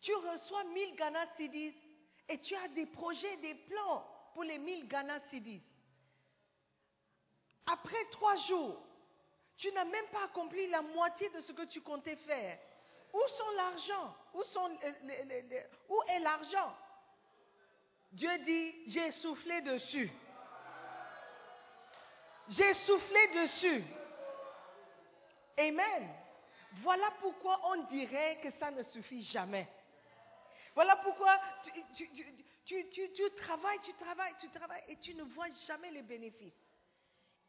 Tu reçois 1000 Ghana Cedis et tu as des projets, des plans pour les 1000 Ghana Cedis. Après trois jours, tu n'as même pas accompli la moitié de ce que tu comptais faire. Où sont l'argent? Où, où est l'argent? Dieu dit, j'ai soufflé dessus. J'ai soufflé dessus. Amen. Voilà pourquoi on dirait que ça ne suffit jamais. Voilà pourquoi tu, travailles, tu travailles, tu travailles et tu ne vois jamais les bénéfices.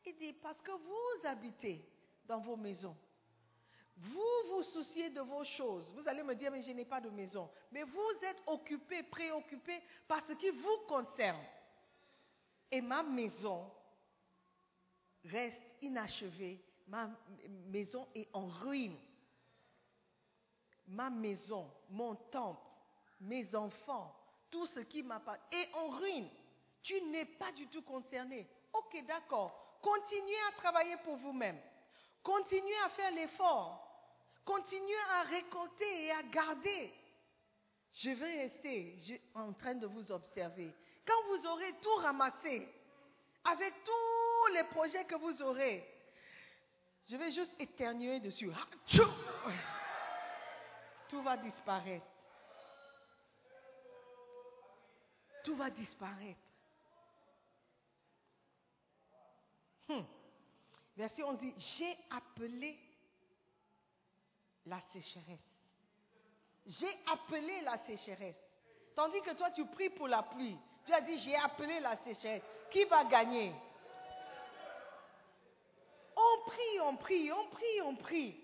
Il dit, parce que vous habitez dans vos maisons. Vous vous souciez de vos choses. Vous allez me dire, mais je n'ai pas de maison. Mais vous êtes occupé, préoccupé par ce qui vous concerne. Et ma maison reste inachevée. Ma maison est en ruine. Ma maison, mon temple, mes enfants, tout ce qui m'appartient est en ruine. Tu n'es pas du tout concerné. Ok, d'accord. Continuez à travailler pour vous-même. Continuez à faire l'effort. Continuez à récolter et à garder. Je vais rester en train de vous observer. Quand vous aurez tout ramassé, avec tous les projets que vous aurez, je vais juste éternuer dessus. Tout va disparaître. Tout va disparaître. Hmm. Verset 11 dit, j'ai appelé la sécheresse. J'ai appelé la sécheresse. Tandis que toi, tu pries pour la pluie. Tu as dit, j'ai appelé la sécheresse. Qui va gagner? On prie, on prie, on prie, on prie.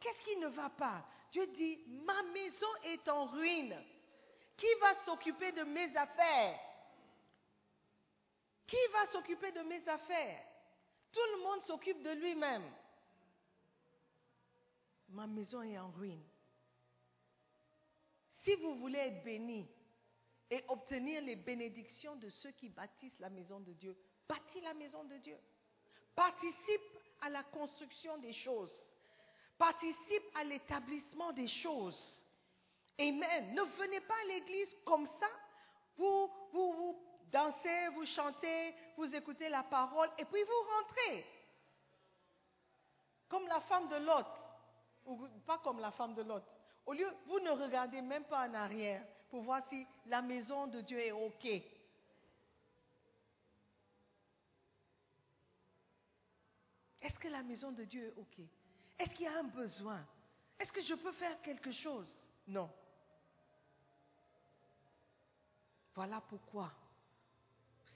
Qu'est-ce qui ne va pas? Dieu dit, ma maison est en ruine. Qui va s'occuper de mes affaires? Qui va s'occuper de mes affaires? Tout le monde s'occupe de lui-même. Ma maison est en ruine. Si vous voulez être béni et obtenir les bénédictions de ceux qui bâtissent la maison de Dieu, bâtis la maison de Dieu. Participe à la construction des choses participe à l'établissement des choses. Amen. Ne venez pas à l'église comme ça. Vous, vous, vous dansez, vous chantez, vous écoutez la parole et puis vous rentrez. Comme la femme de Lot. Ou pas comme la femme de Lot. Au lieu, vous ne regardez même pas en arrière pour voir si la maison de Dieu est OK. Est-ce que la maison de Dieu est OK? Est-ce qu'il y a un besoin? Est-ce que je peux faire quelque chose? Non. Voilà pourquoi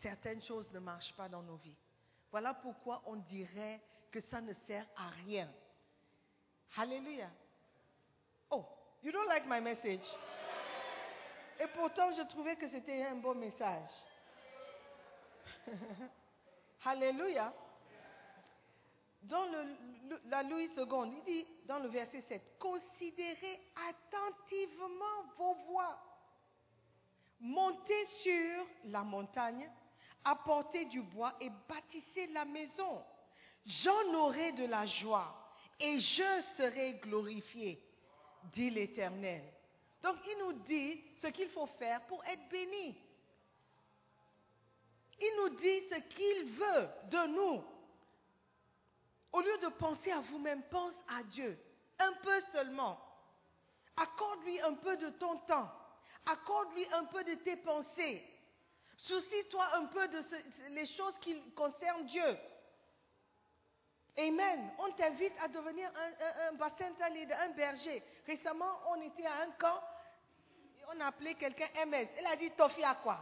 certaines choses ne marchent pas dans nos vies. Voilà pourquoi on dirait que ça ne sert à rien. Alléluia. Oh, you don't like my message? Et pourtant, je trouvais que c'était un bon message. Alléluia dans la Louis II, il dit dans le verset 7, considérez attentivement vos voies. Montez sur la montagne, apportez du bois et bâtissez la maison. J'en aurai de la joie et je serai glorifié, dit l'Éternel. Donc il nous dit ce qu'il faut faire pour être béni. Il nous dit ce qu'il veut de nous au lieu de penser à vous-même, pense à Dieu. Un peu seulement. Accorde-lui un peu de ton temps. Accorde-lui un peu de tes pensées. Soucie-toi un peu de les choses qui concernent Dieu. Amen. On t'invite à devenir un, bassin leader, un berger. Récemment, on était à un camp. On a appelé quelqu'un MS. Elle a dit Tofi quoi?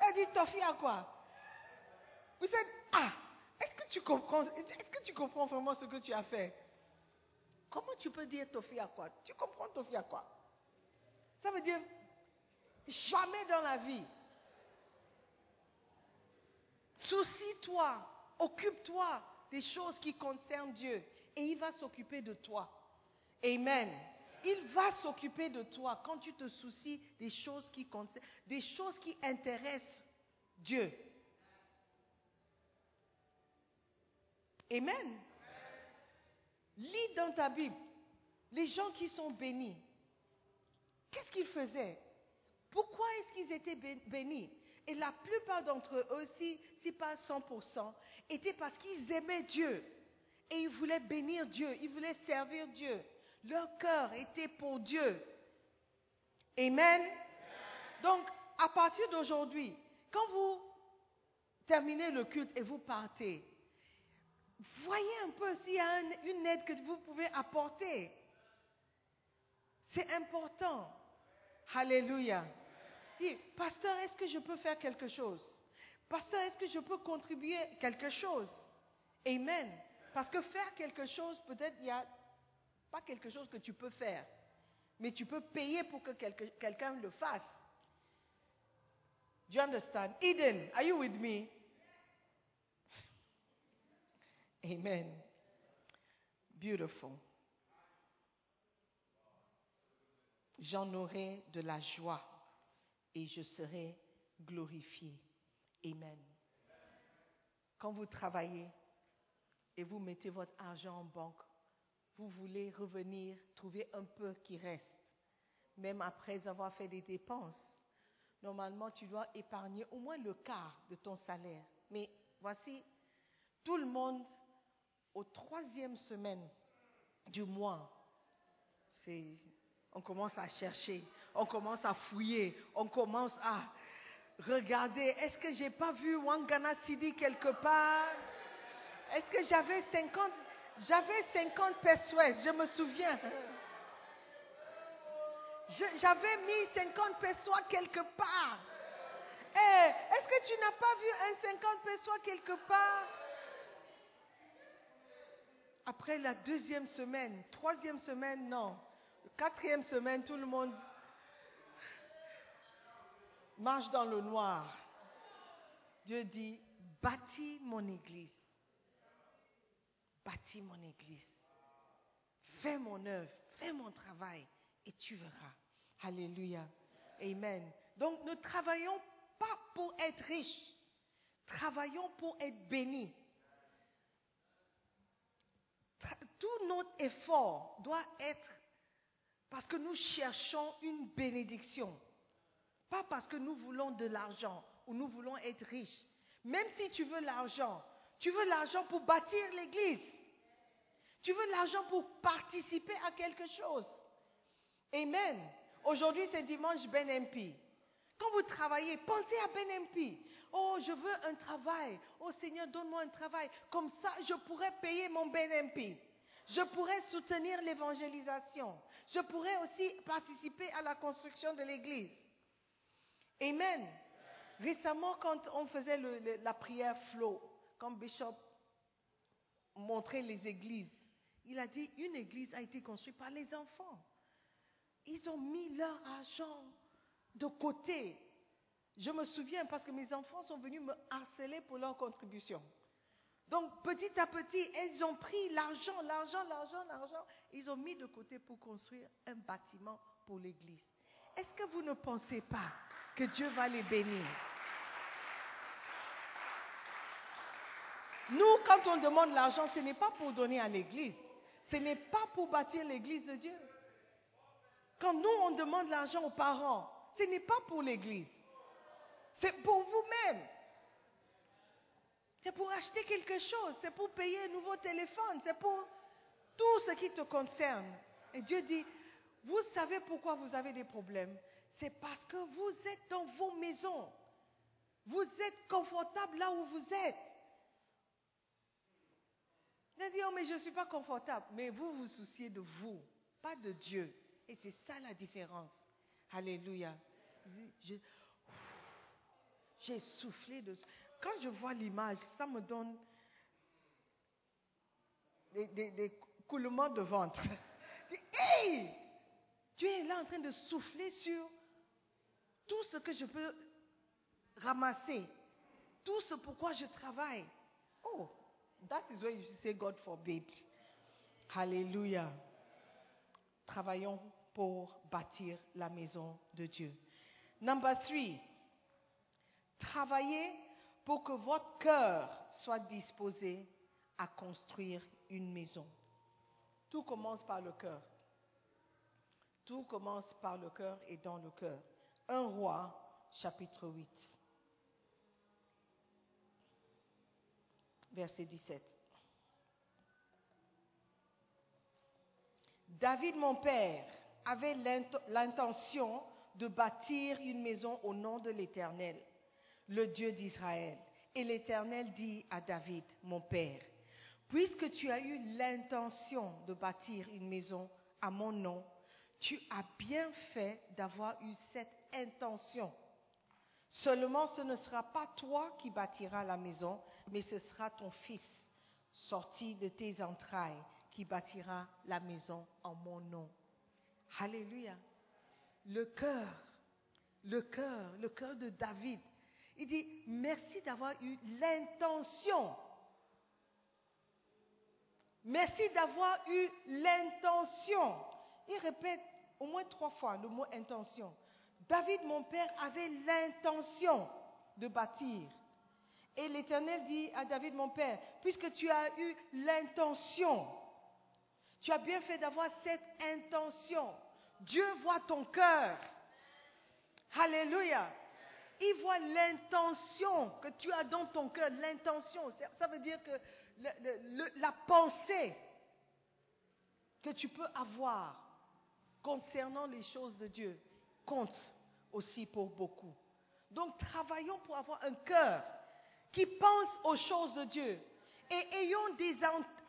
Elle a dit Tofi quoi? Vous êtes Ah est-ce que tu comprends, vraiment ce que tu as fait? Comment tu peux dire Tofi quoi? Tu comprends Tofi quoi? Ça veut dire jamais dans la vie. Soucie-toi, occupe-toi des choses qui concernent Dieu et il va s'occuper de toi. Amen. Il va s'occuper de toi quand tu te soucies des choses qui concernent, des choses qui intéressent Dieu. Amen. Lis dans ta Bible les gens qui sont bénis. Qu'est-ce qu'ils faisaient? Pourquoi est-ce qu'ils étaient bénis? Et la plupart d'entre eux aussi, pas 100%, étaient parce qu'ils aimaient Dieu. Et ils voulaient bénir Dieu, ils voulaient servir Dieu. Leur cœur était pour Dieu. Amen. Donc, à partir d'aujourd'hui, quand vous terminez le culte et vous partez, voyez un peu s'il y a une aide que vous pouvez apporter. C'est important. Alléluia. Dis, pasteur, est-ce que je peux faire quelque chose? Pasteur, est-ce que je peux contribuer quelque chose? Amen. Parce que faire quelque chose, peut-être il n'y a pas quelque chose que tu peux faire, mais tu peux payer pour que quelqu'un le fasse. Do you understand? Eden, are you with me? Amen. Beautiful. J'en aurai de la joie et je serai glorifié. Amen. Quand vous travaillez et vous mettez votre argent en banque, vous voulez revenir, trouver un peu qui reste, même après avoir fait des dépenses. Normalement, tu dois épargner au moins le quart de ton salaire. Mais voici, tout le monde au troisième semaine du mois, on commence à chercher, on commence à fouiller, on commence à... regarder, est-ce que j'ai pas vu Wangana Sidi quelque part? Est-ce que j'avais 50, j'avais 50 pesos, je me souviens. J'avais mis 50 pesos quelque part. Eh, est-ce que tu n'as pas vu un 50 pesos quelque part? Après la deuxième semaine, troisième semaine, non. Quatrième semaine, tout le monde marche dans le noir. Dieu dit, bâtis mon église. Bâtis mon église. Fais mon œuvre, fais mon travail et tu verras. Alléluia. Amen. Donc ne travaillons pas pour être riches. Travaillons pour être bénis. Tout notre effort doit être parce que nous cherchons une bénédiction. Pas parce que nous voulons de l'argent ou nous voulons être riches. Même si tu veux l'argent, tu veux l'argent pour bâtir l'église. Tu veux l'argent pour participer à quelque chose. Amen. Aujourd'hui, c'est dimanche Ben MP. Quand vous travaillez, pensez à Ben MP. Oh, je veux un travail. Oh Seigneur, donne-moi un travail. Comme ça, je pourrais payer mon Ben MP. Je pourrais soutenir l'évangélisation. Je pourrais aussi participer à la construction de l'église. Amen. Récemment, quand on faisait la prière flow, quand Bishop montrait les églises, il a dit une église a été construite par les enfants. Ils ont mis leur argent de côté. Je me souviens parce que mes enfants sont venus me harceler pour leur contribution. Donc petit à petit, ils ont pris l'argent, l'argent, l'argent, l'argent. Ils ont mis de côté pour construire un bâtiment pour l'église. Est-ce que vous ne pensez pas que Dieu va les bénir. Nous, quand on demande l'argent, ce n'est pas pour donner à l'église. Ce n'est pas pour bâtir l'église de Dieu. Quand nous, on demande l'argent aux parents, ce n'est pas pour l'église. C'est pour vous-même. C'est pour acheter quelque chose. C'est pour payer un nouveau téléphone. C'est pour tout ce qui te concerne. Et Dieu dit, vous savez pourquoi vous avez des problèmes c'est parce que vous êtes dans vos maisons. Vous êtes confortable là où vous êtes. Vous dit, oh, mais je ne suis pas confortable. Mais vous vous souciez de vous, pas de Dieu. Et c'est ça la différence. Alléluia. J'ai soufflé de... Quand je vois l'image, ça me donne des, des coulements de ventre. Hey! Dieu est là en train de souffler sur tout ce que je peux ramasser, tout ce pourquoi je travaille. Oh, that is why you say God forbid. Hallelujah. Travaillons pour bâtir la maison de Dieu. Number three, travaillez pour que votre cœur soit disposé à construire une maison. Tout commence par le cœur. Tout commence par le cœur et dans le cœur. 1 roi, chapitre 8. Verset 17. David, mon père, avait l'intention de bâtir une maison au nom de l'Éternel, le Dieu d'Israël. Et l'Éternel dit à David, mon père, puisque tu as eu l'intention de bâtir une maison à mon nom, tu as bien fait d'avoir eu cette intention. Seulement, ce ne sera pas toi qui bâtiras la maison, mais ce sera ton fils, sorti de tes entrailles, qui bâtira la maison en mon nom. Alléluia. Le cœur, le cœur, le cœur de David. Il dit, merci d'avoir eu l'intention. Merci d'avoir eu l'intention. Il répète au moins trois fois le mot intention. David, mon père, avait l'intention de bâtir. Et l'Éternel dit à David, mon père, puisque tu as eu l'intention, tu as bien fait d'avoir cette intention. Dieu voit ton cœur. Alléluia. Il voit l'intention que tu as dans ton cœur, l'intention. Ça veut dire que la pensée que tu peux avoir concernant les choses de Dieu compte aussi pour beaucoup. Donc travaillons pour avoir un cœur qui pense aux choses de Dieu et ayons des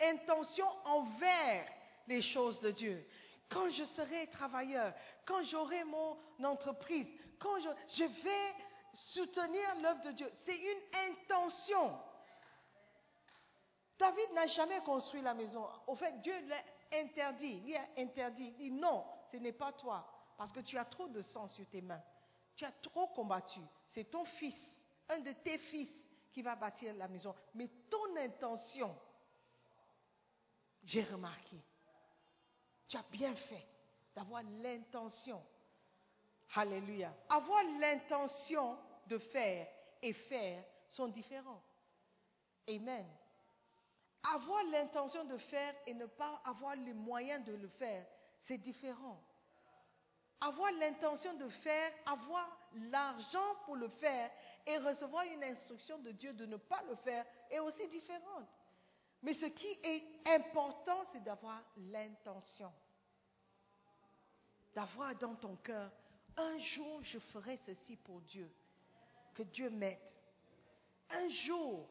intentions envers les choses de Dieu. Quand je serai travailleur, quand j'aurai mon entreprise, quand je, vais soutenir l'œuvre de Dieu, c'est une intention. David n'a jamais construit la maison. Au fait, Dieu l'a interdit. Il a interdit. Il dit non, ce n'est pas toi. Parce que tu as trop de sang sur tes mains. Tu as trop combattu. C'est ton fils, un de tes fils, qui va bâtir la maison. Mais ton intention, j'ai remarqué, tu as bien fait d'avoir l'intention. Alléluia. Avoir l'intention de faire et faire sont différents. Amen. Avoir l'intention de faire et ne pas avoir les moyens de le faire, c'est différent. Avoir l'intention de faire, avoir l'argent pour le faire et recevoir une instruction de Dieu de ne pas le faire est aussi différente. Mais ce qui est important, c'est d'avoir l'intention. D'avoir dans ton cœur, un jour je ferai ceci pour Dieu. Que Dieu m'aide. Un jour,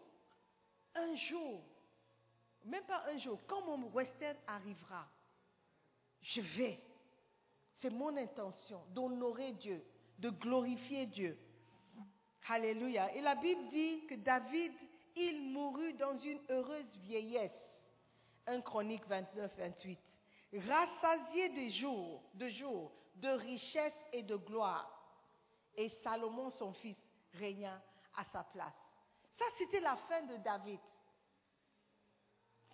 un jour, même pas un jour, quand mon western arrivera, je vais. C'est mon intention d'honorer Dieu, de glorifier Dieu. Alléluia. Et la Bible dit que David, il mourut dans une heureuse vieillesse. 1 Chronique 29, 28. Rassasié de jours, de jours, de richesse et de gloire. Et Salomon, son fils, régna à sa place. Ça, c'était la fin de David.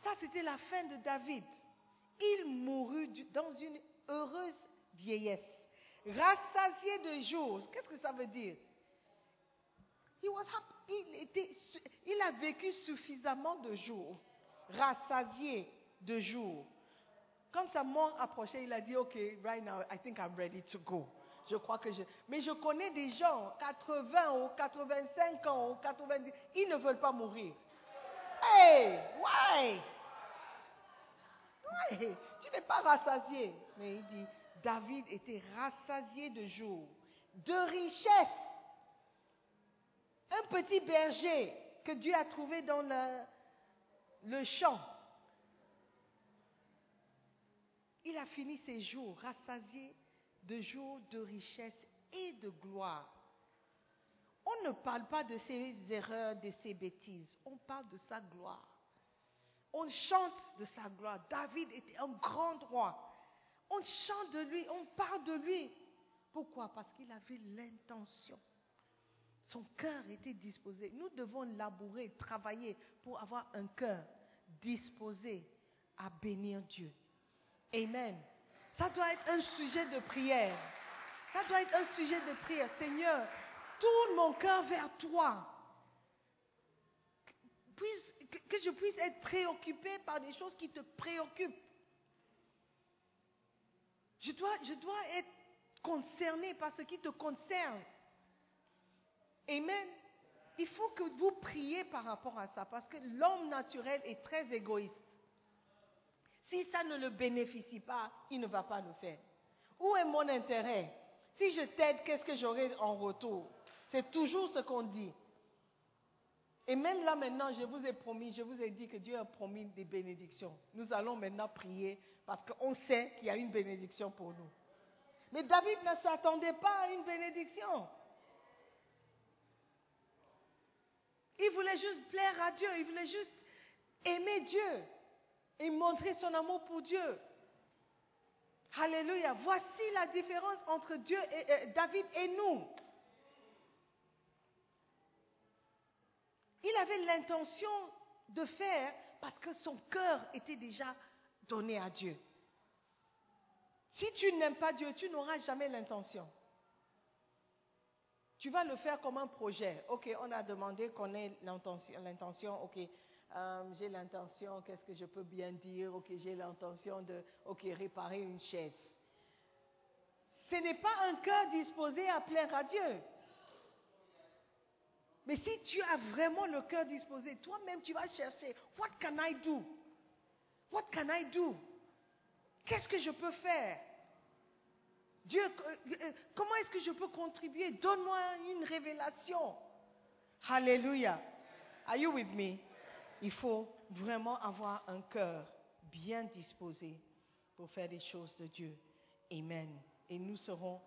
Ça, c'était la fin de David. Il mourut dans une heureuse vieillesse. Rassasié de jours. Qu'est-ce que ça veut dire? Il, a vécu suffisamment de jours, rassasié de jours. Quand sa mort approchait, il a dit, OK, right now, I think I'm ready to go. Je crois que je... Mais je connais des gens, 80 ou 85 ans ou 90, ils ne veulent pas mourir. Hey, why? Why? Tu n'es pas rassasié. Mais il dit, David était rassasié de jours, de richesse un petit berger que Dieu a trouvé dans le, champ. Il a fini ses jours rassasié de jours de richesse et de gloire. On ne parle pas de ses erreurs, de ses bêtises. On parle de sa gloire. On chante de sa gloire. David était un grand roi. On chante de lui, on parle de lui. Pourquoi? Parce qu'il avait l'intention son cœur était disposé. Nous devons labourer, travailler pour avoir un cœur disposé à bénir Dieu. Amen. Ça doit être un sujet de prière. Ça doit être un sujet de prière. Seigneur, tourne mon cœur vers toi. que je puisse être préoccupé par des choses qui te préoccupent. Je dois, être concerné par ce qui te concerne. Amen. Il faut que vous priez par rapport à ça, parce que l'homme naturel est très égoïste. Si ça ne le bénéficie pas, il ne va pas le faire. Où est mon intérêt? Si je t'aide, qu'est-ce que j'aurai en retour? C'est toujours ce qu'on dit. Et même là maintenant, je vous ai promis, je vous ai dit que Dieu a promis des bénédictions. Nous allons maintenant prier parce qu'on sait qu'il y a une bénédiction pour nous. Mais David ne s'attendait pas à une bénédiction. Il voulait juste plaire à Dieu. Il voulait juste aimer Dieu et montrer son amour pour Dieu. Alléluia. Voici la différence entre Dieu euh, David et nous. Il avait l'intention de faire parce que son cœur était déjà donné à Dieu. Si tu n'aimes pas Dieu, tu n'auras jamais l'intention. Tu vas le faire comme un projet. Ok, on a demandé qu'on ait l'intention. Ok, euh, j'ai l'intention, qu'est-ce que je peux bien dire? Ok, j'ai l'intention de, réparer une chaise. Ce n'est pas un cœur disposé à plaire à Dieu. Mais si tu as vraiment le cœur disposé, toi-même tu vas chercher, what can I do? What can I do? Qu'est-ce que je peux faire? Dieu, euh, euh, comment est-ce que je peux contribuer? Donne-moi une révélation. Alléluia. Are you with me? Il faut vraiment avoir un cœur bien disposé pour faire des choses de Dieu. Amen. Et nous serons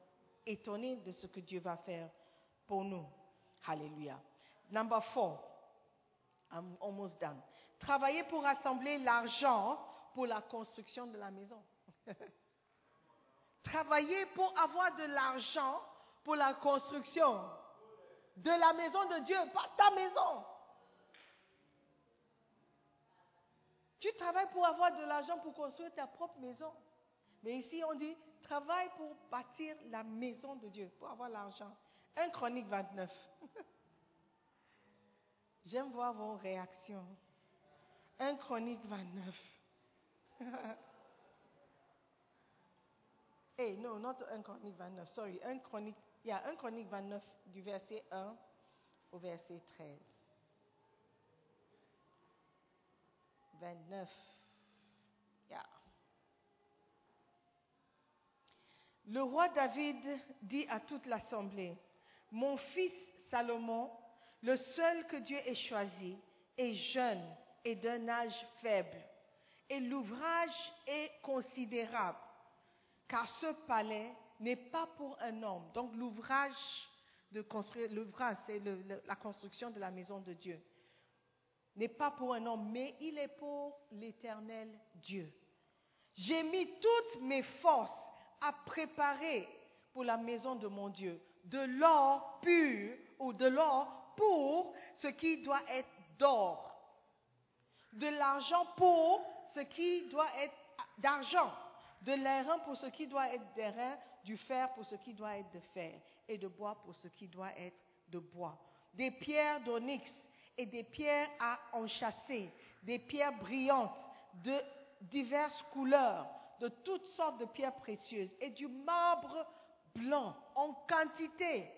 étonnés de ce que Dieu va faire pour nous. Alléluia. Number four. I'm almost done. Travailler pour rassembler l'argent pour la construction de la maison. Travailler pour avoir de l'argent pour la construction de la maison de Dieu, pas ta maison. Tu travailles pour avoir de l'argent pour construire ta propre maison. Mais ici, on dit, travaille pour bâtir la maison de Dieu, pour avoir l'argent. 1 Chronique 29. J'aime voir vos réactions. 1 Chronique 29. hey, non, not 1 Chronique 29, sorry. 1 Chronique, il y a 1 Chronique 29 du verset 1 au verset 13. 29. Yeah. Le roi David dit à toute l'assemblée, mon fils Salomon, le seul que Dieu ait choisi, est jeune et d'un âge faible, et l'ouvrage est considérable, car ce palais n'est pas pour un homme. Donc l'ouvrage de construire, c'est la construction de la maison de Dieu n'est pas pour un homme, mais il est pour l'éternel Dieu. J'ai mis toutes mes forces à préparer pour la maison de mon Dieu de l'or pur ou de l'or pour ce qui doit être d'or, de l'argent pour ce qui doit être d'argent, de l'airain pour ce qui doit être d'airain, du fer pour ce qui doit être de fer, et de bois pour ce qui doit être de bois, des pierres d'onyx et des pierres à enchâsser, des pierres brillantes de diverses couleurs, de toutes sortes de pierres précieuses et du marbre blanc en quantité.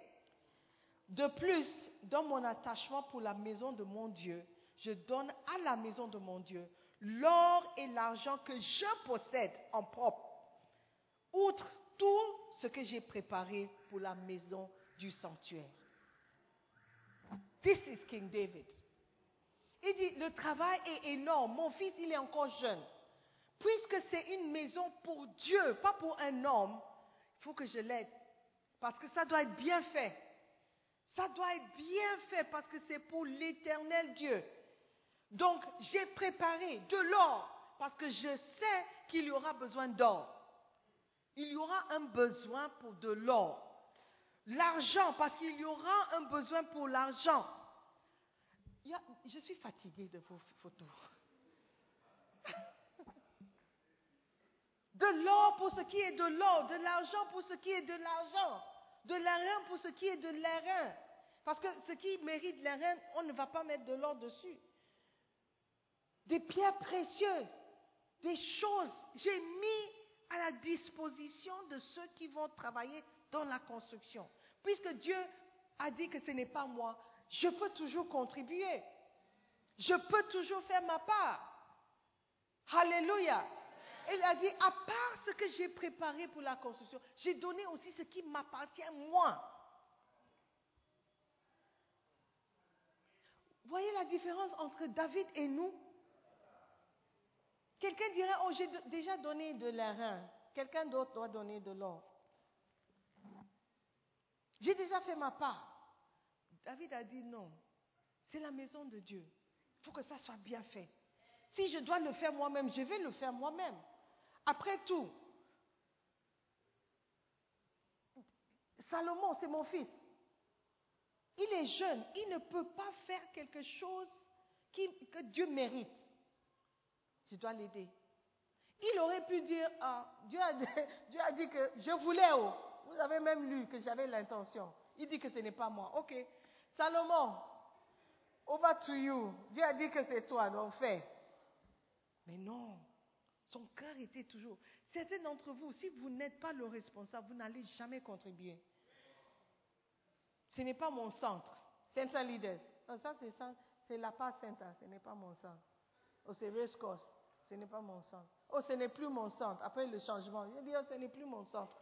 De plus, dans mon attachement pour la maison de mon Dieu, je donne à la maison de mon Dieu l'or et l'argent que je possède en propre, outre tout ce que j'ai préparé pour la maison du sanctuaire. This is King David. Il dit, le travail est énorme. Mon fils, il est encore jeune. Puisque c'est une maison pour Dieu, pas pour un homme, il faut que je l'aide. Parce que ça doit être bien fait. Ça doit être bien fait parce que c'est pour l'éternel Dieu. Donc, j'ai préparé de l'or parce que je sais qu'il y aura besoin d'or. Il y aura un besoin pour de l'or. L'argent, parce qu'il y aura un besoin pour l'argent. Je suis fatiguée de vos photos. De l'or pour ce qui est de l'or, de l'argent pour ce qui est de l'argent, de l'airain pour ce qui est de l'airain. Parce que ce qui mérite l'airain, on ne va pas mettre de l'or dessus. Des pierres précieuses, des choses, j'ai mis à la disposition de ceux qui vont travailler dans la construction. Puisque Dieu a dit que ce n'est pas moi, je peux toujours contribuer. Je peux toujours faire ma part. Alléluia. Il a dit, à part ce que j'ai préparé pour la construction, j'ai donné aussi ce qui m'appartient moi. Voyez la différence entre David et nous Quelqu'un dirait, oh, j'ai déjà donné de l'airain. Quelqu'un d'autre doit donner de l'or. J'ai déjà fait ma part. David a dit non. C'est la maison de Dieu. Il faut que ça soit bien fait. Si je dois le faire moi-même, je vais le faire moi-même. Après tout, Salomon, c'est mon fils. Il est jeune. Il ne peut pas faire quelque chose que Dieu mérite. Je dois l'aider. Il aurait pu dire, ah, Dieu, a, Dieu a dit que je voulais, oh. vous avez même lu que j'avais l'intention. Il dit que ce n'est pas moi. Ok, Salomon, over to you. Dieu a dit que c'est toi, donc fais. Mais non, son cœur était toujours. Certains d'entre vous, si vous n'êtes pas le responsable, vous n'allez jamais contribuer. Ce n'est pas mon centre. Leaders. ça, c'est la part centre, ce n'est pas mon centre. Oh, c'est Race ce n'est pas mon centre. Oh, ce n'est plus mon centre. Après le changement, je dis, oh, ce n'est plus mon centre.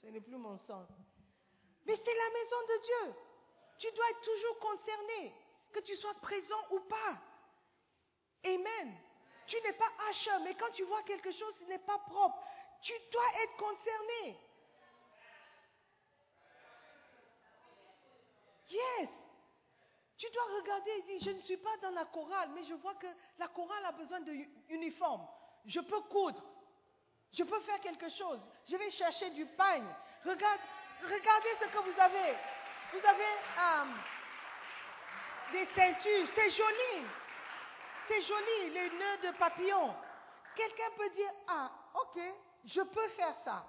Ce n'est plus mon sang. Mais c'est la maison de Dieu. Tu dois être toujours concerné, que tu sois présent ou pas. Amen. Tu n'es pas hacheur, mais quand tu vois quelque chose qui n'est pas propre, tu dois être concerné. Yes. Tu dois regarder et dire, je ne suis pas dans la chorale, mais je vois que la chorale a besoin d'uniforme. Je peux coudre. Je peux faire quelque chose. Je vais chercher du pain. Regarde, regardez ce que vous avez. Vous avez euh, des ceintures. C'est joli. C'est joli, les nœuds de papillon. Quelqu'un peut dire, ah, ok, je peux faire ça.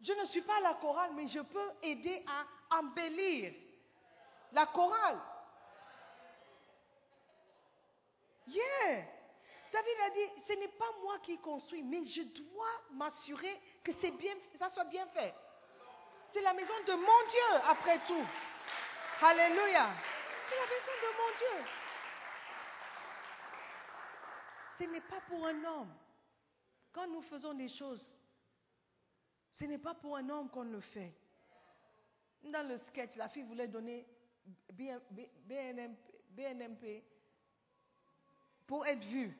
Je ne suis pas la chorale, mais je peux aider à embellir la chorale. Yeah. David a dit, ce n'est pas moi qui construis, mais je dois m'assurer que bien, ça soit bien fait. C'est la maison de mon Dieu, après tout. Alléluia. C'est la maison de mon Dieu. Ce n'est pas pour un homme. Quand nous faisons des choses, ce n'est pas pour un homme qu'on le fait. Dans le sketch, la fille voulait donner BNMP pour être vue,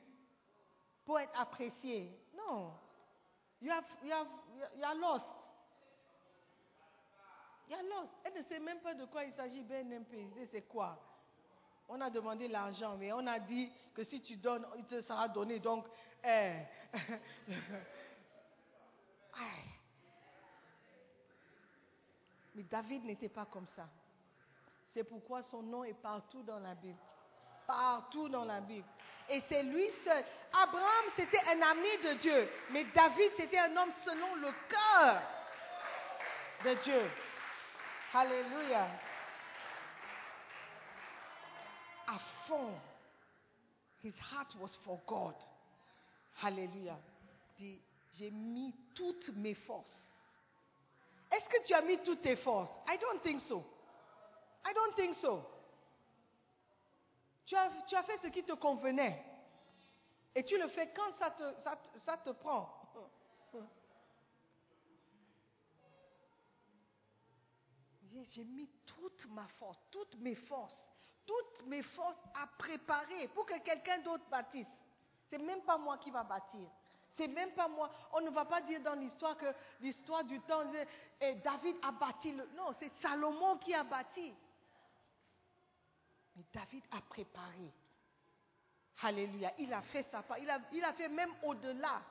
pour être appréciée. Non. You have, you have, you are lost. You are lost. Elle ne sait même pas de quoi il s'agit, BNMP. C'est quoi On a demandé l'argent, mais on a dit que si tu donnes, il te sera donné. Donc, eh. Mais David n'était pas comme ça. C'est pourquoi son nom est partout dans la Bible. Partout dans la Bible. Et c'est lui seul. Abraham, c'était un ami de Dieu. Mais David, c'était un homme selon le cœur de Dieu. Alléluia. À fond. His heart was for God. Alléluia. J'ai mis toutes mes forces. Est-ce que tu as mis toutes tes forces? I don't think so. I don't think so. Tu as, tu as fait ce qui te convenait. Et tu le fais quand ça te, ça, ça te prend. J'ai mis toute ma force, toutes mes forces, toutes mes forces à préparer pour que quelqu'un d'autre bâtisse. C'est même pas moi qui va bâtir. C'est même pas moi. On ne va pas dire dans l'histoire que l'histoire du temps, et David a bâti le. Non, c'est Salomon qui a bâti. Mais David a préparé. Alléluia. Il a fait sa part. Il a, il a fait même au-delà.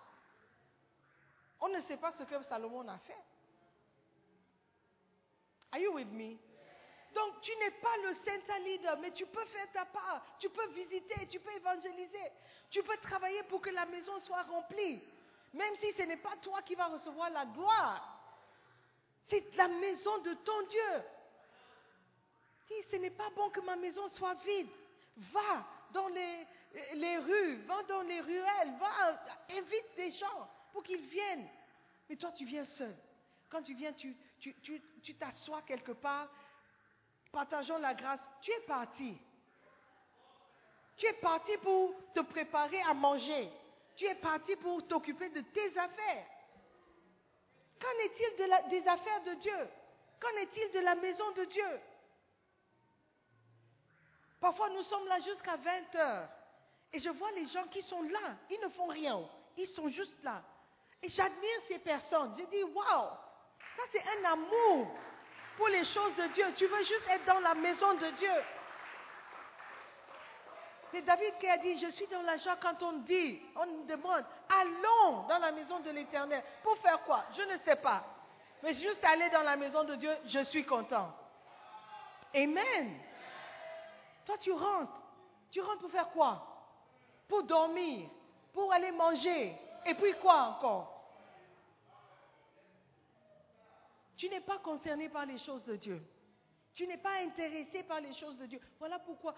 On ne sait pas ce que Salomon a fait. Are you with me? Donc tu n'es pas le saint leader, mais tu peux faire ta part. Tu peux visiter, tu peux évangéliser. Tu peux travailler pour que la maison soit remplie. Même si ce n'est pas toi qui vas recevoir la gloire. C'est la maison de ton Dieu. Si ce n'est pas bon que ma maison soit vide, va dans les, les rues, va dans les ruelles, va, invite des gens pour qu'ils viennent. Mais toi, tu viens seul. Quand tu viens, tu t'assois tu, tu, quelque part, partageons la grâce. Tu es parti. Tu es parti pour te préparer à manger. Tu es parti pour t'occuper de tes affaires. Qu'en est-il de des affaires de Dieu? Qu'en est-il de la maison de Dieu? Parfois, nous sommes là jusqu'à 20 heures. Et je vois les gens qui sont là. Ils ne font rien. Ils sont juste là. Et j'admire ces personnes. Je dis, waouh, ça c'est un amour pour les choses de Dieu. Tu veux juste être dans la maison de Dieu. C'est David qui a dit, je suis dans la joie quand on dit, on demande, allons dans la maison de l'Éternel. Pour faire quoi? Je ne sais pas. Mais juste aller dans la maison de Dieu, je suis content. Amen. Toi, tu rentres. Tu rentres pour faire quoi? Pour dormir, pour aller manger. Et puis quoi encore? Tu n'es pas concerné par les choses de Dieu. Tu n'es pas intéressé par les choses de Dieu. Voilà pourquoi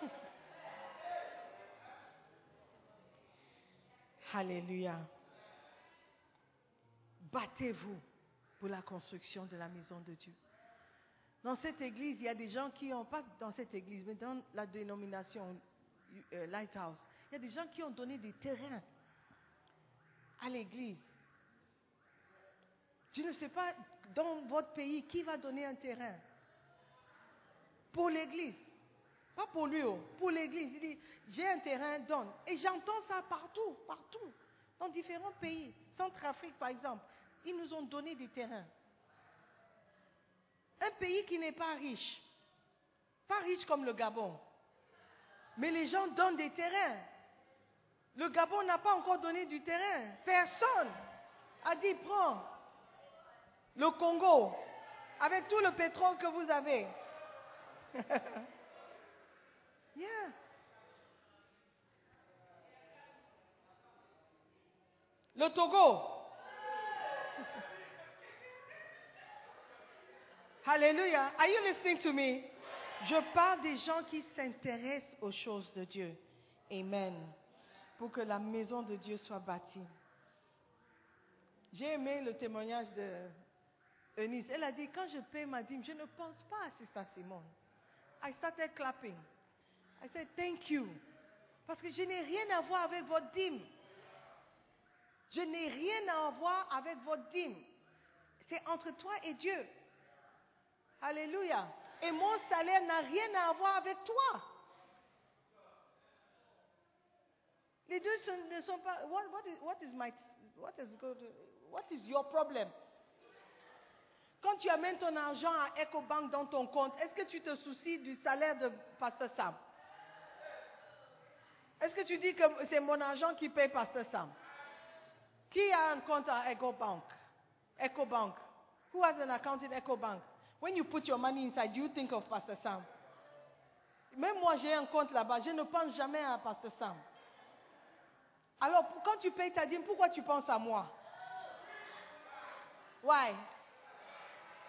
Alléluia. Battez-vous pour la construction de la maison de Dieu. Dans cette église, il y a des gens qui ont, pas dans cette église, mais dans la dénomination euh, Lighthouse, il y a des gens qui ont donné des terrains à l'église Je ne sais pas dans votre pays qui va donner un terrain pour l'église. Pas pour lui, oh, pour l'église. Il dit, j'ai un terrain, donne. Et j'entends ça partout, partout, dans différents pays. Centrafrique, par exemple, ils nous ont donné des terrains. Un pays qui n'est pas riche, pas riche comme le Gabon, mais les gens donnent des terrains. Le Gabon n'a pas encore donné du terrain. Personne a dit prends le Congo avec tout le pétrole que vous avez. Le Togo. Alléluia. Are you listening to me? Je parle des gens qui s'intéressent aux choses de Dieu. Amen. Pour que la maison de Dieu soit bâtie. J'ai aimé le témoignage de Elle a dit, quand je paie ma dîme, je ne pense pas à Sister Simone. I started clapping. I said, thank you. Parce que je n'ai rien à voir avec votre dîme. Je n'ai rien à voir avec votre dîme. C'est entre toi et Dieu. Alléluia. Et mon salaire n'a rien à voir avec toi. Les deux ne sont pas. What, is, what is my. What is, good, what is your problem? Quand tu amènes ton argent à EcoBank dans ton compte, est-ce que tu te soucies du salaire de Pasteur Sam? Est-ce que tu dis que c'est mon argent qui paye Pasteur Sam? Qui a un compte à EcoBank? EcoBank. Who has an account in EcoBank? When you put your money inside, you think of Pastor Sam? Même moi, j'ai un compte là-bas. Je ne pense jamais à Pastor Sam. Alors, quand tu payes ta dîme, pourquoi tu penses à moi? Why?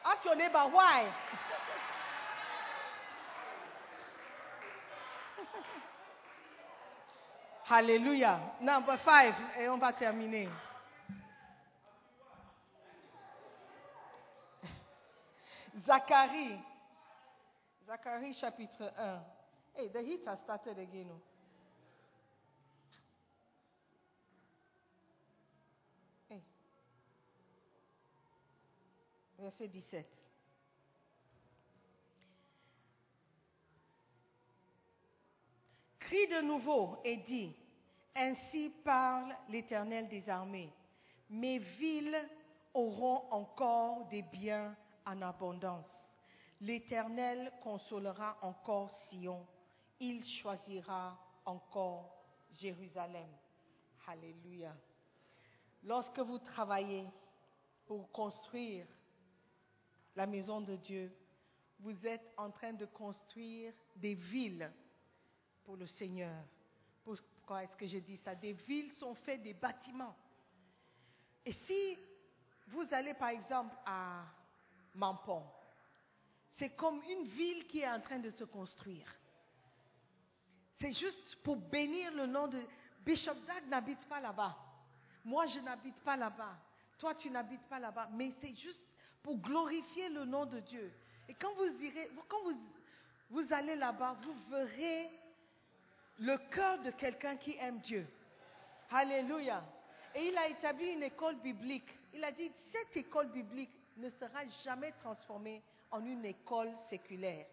Ask your neighbor, why? Hallelujah. Number five, et on va terminer. Zacharie. Zacharie chapitre 1. Hey, the heat has started again. Oh. Verset 17. Crie de nouveau et dis, ainsi parle l'Éternel des armées. Mes villes auront encore des biens en abondance. L'Éternel consolera encore Sion. Il choisira encore Jérusalem. Alléluia. Lorsque vous travaillez pour construire la maison de Dieu, vous êtes en train de construire des villes pour le Seigneur. Pourquoi est-ce que je dis ça? Des villes sont faites des bâtiments. Et si vous allez par exemple à Mampon. C'est comme une ville qui est en train de se construire. C'est juste pour bénir le nom de Bishop Dag n'habite pas là-bas. Moi, je n'habite pas là-bas. Toi, tu n'habites pas là-bas. Mais c'est juste pour glorifier le nom de Dieu. Et quand vous irez, quand vous, vous allez là-bas, vous verrez le cœur de quelqu'un qui aime Dieu. Alléluia. Et il a établi une école biblique. Il a dit, cette école biblique ne sera jamais transformée en une école séculaire.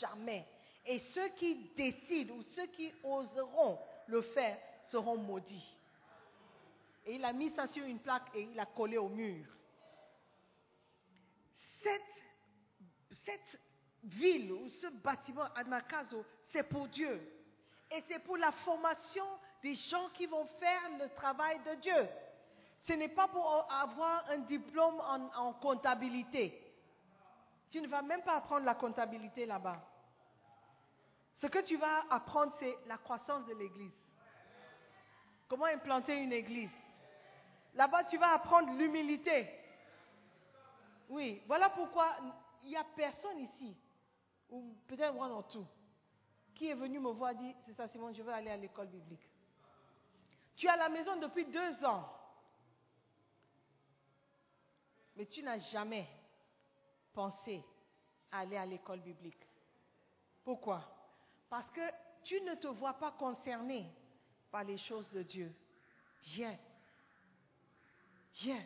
Jamais. Et ceux qui décident ou ceux qui oseront le faire seront maudits. Et il a mis ça sur une plaque et il a collé au mur. Cette, ville ou ce bâtiment, Anakazo, c'est pour Dieu. Et c'est pour la formation des gens qui vont faire le travail de Dieu. Ce n'est pas pour avoir un diplôme en, comptabilité. Tu ne vas même pas apprendre la comptabilité là-bas. Ce que tu vas apprendre, c'est la croissance de l'Église. Comment implanter une Église? Là-bas, tu vas apprendre l'humilité. Oui, voilà pourquoi il n'y a personne ici, ou peut-être one en tout, qui est venu me voir et dit, c'est ça Simon, je veux aller à l'école biblique. Tu es à la maison depuis deux ans. Mais tu n'as jamais pensé à aller à l'école biblique. Pourquoi? Parce que tu ne te vois pas concerné par les choses de Dieu. Viens. Viens.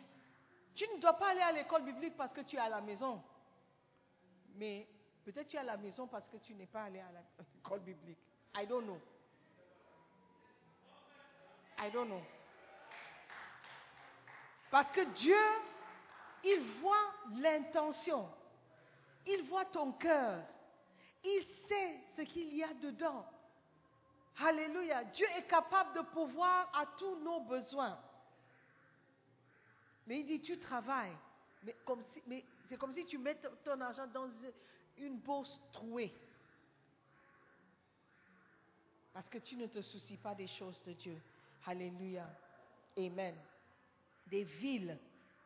Tu ne dois pas aller à l'école biblique parce que tu es à la maison. Mais peut-être tu es à la maison parce que tu n'es pas allé à l'école biblique. I don't know. I don't know. Parce que Dieu, il voit l'intention. Il voit ton cœur. Il sait ce qu'il y a dedans. Alléluia. Dieu est capable de pouvoir à tous nos besoins. Mais il dit, tu travailles. Mais, c'est comme si tu mets ton argent dans une bourse trouée. Parce que tu ne te soucies pas des choses de Dieu. Alléluia. Amen. Des villes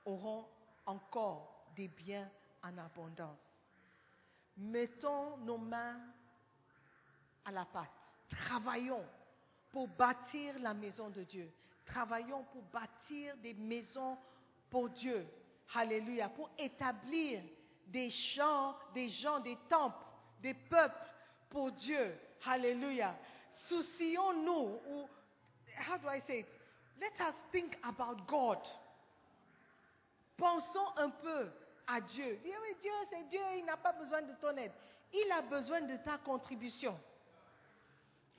auront encore des biens en abondance. Mettons nos mains à la pâte. Travaillons pour bâtir la maison de Dieu. Travaillons pour bâtir des maisons pour Dieu. Alléluia. Pour établir des champs, des gens, des temples, des peuples pour Dieu. Alléluia. Soucions-nous, ou, how do I say it? Let us think about God. Pensons un peu à Dieu. Dis, oui, Dieu, c'est Dieu, il n'a pas besoin de ton aide. Il a besoin de ta contribution.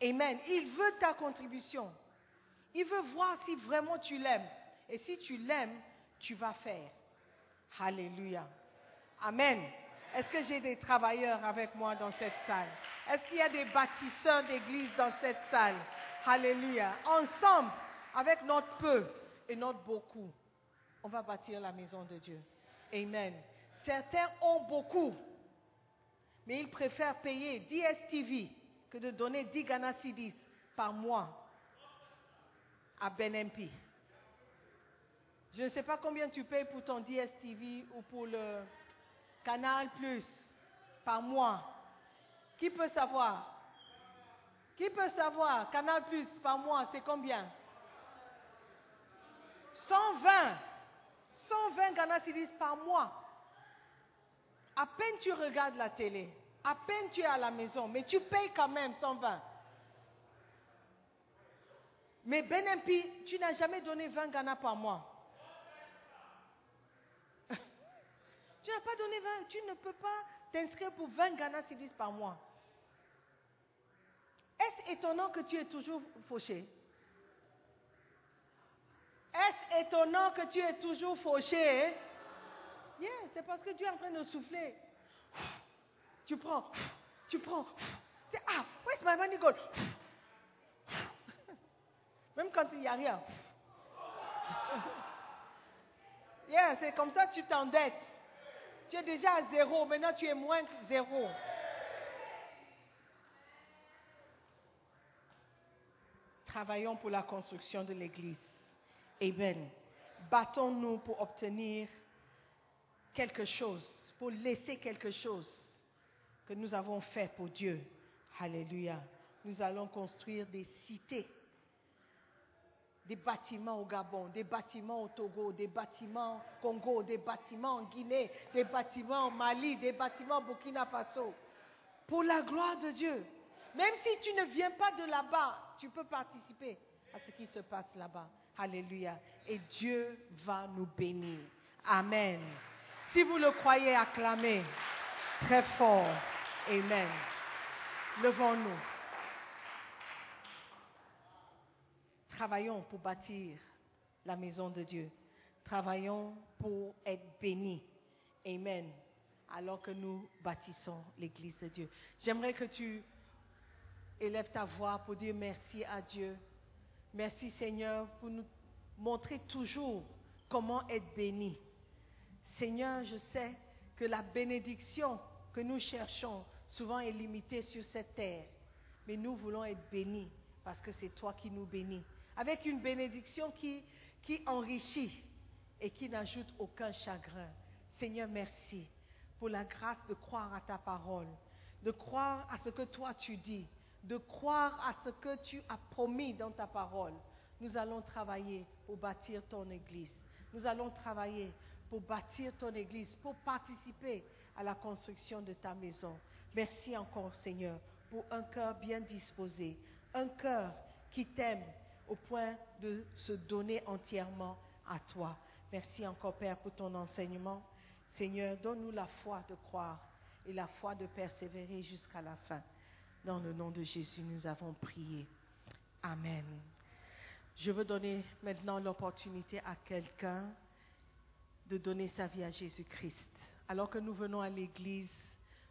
Amen. Il veut ta contribution. Il veut voir si vraiment tu l'aimes. Et si tu l'aimes, tu vas faire. Alléluia. Amen. Est-ce que j'ai des travailleurs avec moi dans cette salle? Est-ce qu'il y a des bâtisseurs d'église dans cette salle? Alléluia. Ensemble, avec notre peu et notre beaucoup, on va bâtir la maison de Dieu. Amen. Certains ont beaucoup, mais ils préfèrent payer DSTV que de donner 10 Ghana par mois à BNMP. Je ne sais pas combien tu payes pour ton DSTV ou pour le Canal Plus par mois. Qui peut savoir? Qui peut savoir? Canal Plus par mois, c'est combien? 120. 120 Ghana Cedis par mois. À peine tu regardes la télé, à peine tu es à la maison, mais tu payes quand même 120. Mais BNP, tu n'as jamais donné 20 Ghana par mois. Tu n'as pas donné 20, tu ne peux pas t'inscrire pour 20 Ghana Cedis par mois. Est-ce étonnant que tu es toujours fauché? Est-ce étonnant que tu es toujours fauché? Oui, c'est parce que tu es en train de souffler. Tu prends, tu prends. Ah, where's my money gold Même quand il n'y a rien. Yeah, c'est comme ça que tu t'endettes. Tu es déjà à zéro, maintenant tu es moins que zéro. Travaillons pour la construction de l'Église. Amen. Battons-nous pour obtenir quelque chose, pour laisser quelque chose que nous avons fait pour Dieu. Alléluia. Nous allons construire des cités des bâtiments au Gabon, des bâtiments au Togo, des bâtiments au Congo, des bâtiments en Guinée, des bâtiments au Mali, des bâtiments au Burkina Faso. Pour la gloire de Dieu. Même si tu ne viens pas de là-bas, tu peux participer à ce qui se passe là-bas. Alléluia. Et Dieu va nous bénir. Amen. Si vous le croyez, acclamez très fort. Amen. Levons-nous. Travaillons pour bâtir la maison de Dieu. Travaillons pour être bénis. Amen. Alors que nous bâtissons l'église de Dieu. J'aimerais que tu élèves ta voix pour dire merci à Dieu. Merci Seigneur pour nous montrer toujours comment être béni. Seigneur, je sais que la bénédiction que nous cherchons souvent est limitée sur cette terre. Mais nous voulons être bénis parce que c'est toi qui nous bénis avec une bénédiction qui, enrichit et qui n'ajoute aucun chagrin. Seigneur, merci pour la grâce de croire à ta parole, de croire à ce que toi tu dis, de croire à ce que tu as promis dans ta parole. Nous allons travailler pour bâtir ton Église. Nous allons travailler pour bâtir ton Église, pour participer à la construction de ta maison. Merci encore, Seigneur, pour un cœur bien disposé, un cœur qui t'aime au point de se donner entièrement à toi. Merci encore, Père, pour ton enseignement. Seigneur, donne-nous la foi de croire et la foi de persévérer jusqu'à la fin. Dans le nom de Jésus, nous avons prié. Amen. Je veux donner maintenant l'opportunité à quelqu'un de donner sa vie à Jésus-Christ. Alors que nous venons à l'église,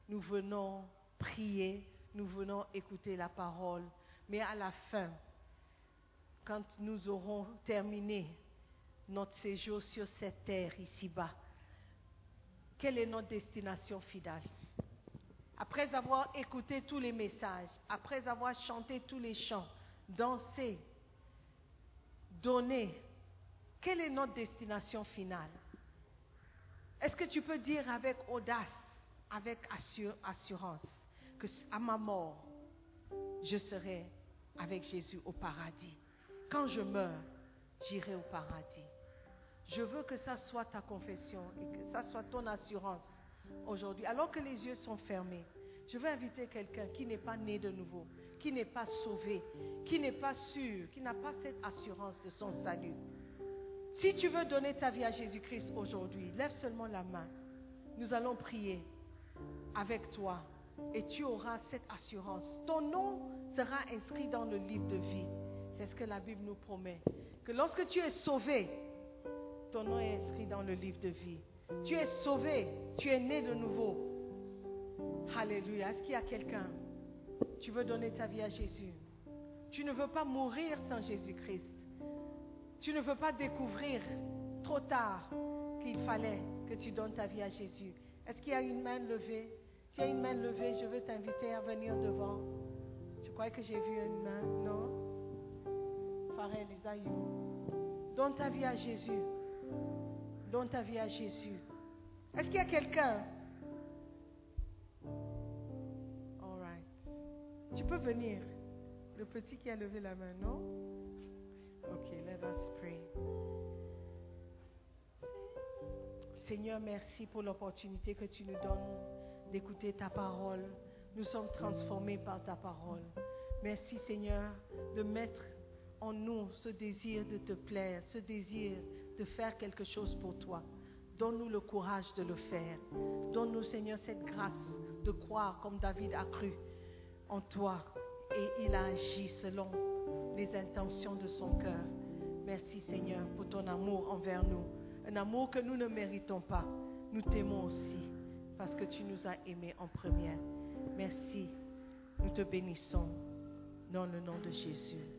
nous venons prier, nous venons écouter la parole, mais à la fin, quand nous aurons terminé notre séjour sur cette terre ici-bas, quelle est notre destination finale? Après avoir écouté tous les messages, après avoir chanté tous les chants, dansé, donné, quelle est notre destination finale? Est-ce que tu peux dire avec audace, avec assurance, que à ma mort, je serai avec Jésus au paradis? Quand je meurs, j'irai au paradis. Je veux que ça soit ta confession et que ça soit ton assurance aujourd'hui. Alors que les yeux sont fermés, je veux inviter quelqu'un qui n'est pas né de nouveau, qui n'est pas sauvé, qui n'est pas sûr, qui n'a pas cette assurance de son salut. Si tu veux donner ta vie à Jésus-Christ aujourd'hui, lève seulement la main. Nous allons prier avec toi et tu auras cette assurance. Ton nom sera inscrit dans le livre de vie. C'est ce que la Bible nous promet. Que lorsque tu es sauvé, ton nom est inscrit dans le livre de vie. Tu es sauvé, tu es né de nouveau. Alléluia. Est-ce qu'il y a quelqu'un? Tu veux donner ta vie à Jésus? Tu ne veux pas mourir sans Jésus-Christ. Tu ne veux pas découvrir trop tard qu'il fallait que tu donnes ta vie à Jésus. Est-ce qu'il y a une main levée? S'il y a une main levée, je veux t'inviter à venir devant. Je crois que j'ai vu une main. Non? Farel Donne ta vie à Jésus. Donne ta vie à Jésus. Est-ce qu'il y a quelqu'un? All right. Tu peux venir. Le petit qui a levé la main, non? Ok, let us pray. Seigneur, merci pour l'opportunité que tu nous donnes d'écouter ta parole. Nous sommes transformés par ta parole. Merci Seigneur de mettre en nous ce désir de te plaire, ce désir de faire quelque chose pour toi. Donne-nous le courage de le faire. Donne-nous, Seigneur, cette grâce de croire comme David a cru en toi et il a agi selon les intentions de son cœur. Merci, Seigneur, pour ton amour envers nous. Un amour que nous ne méritons pas. Nous t'aimons aussi parce que tu nous as aimés en première. Merci. Nous te bénissons dans le nom de Jésus.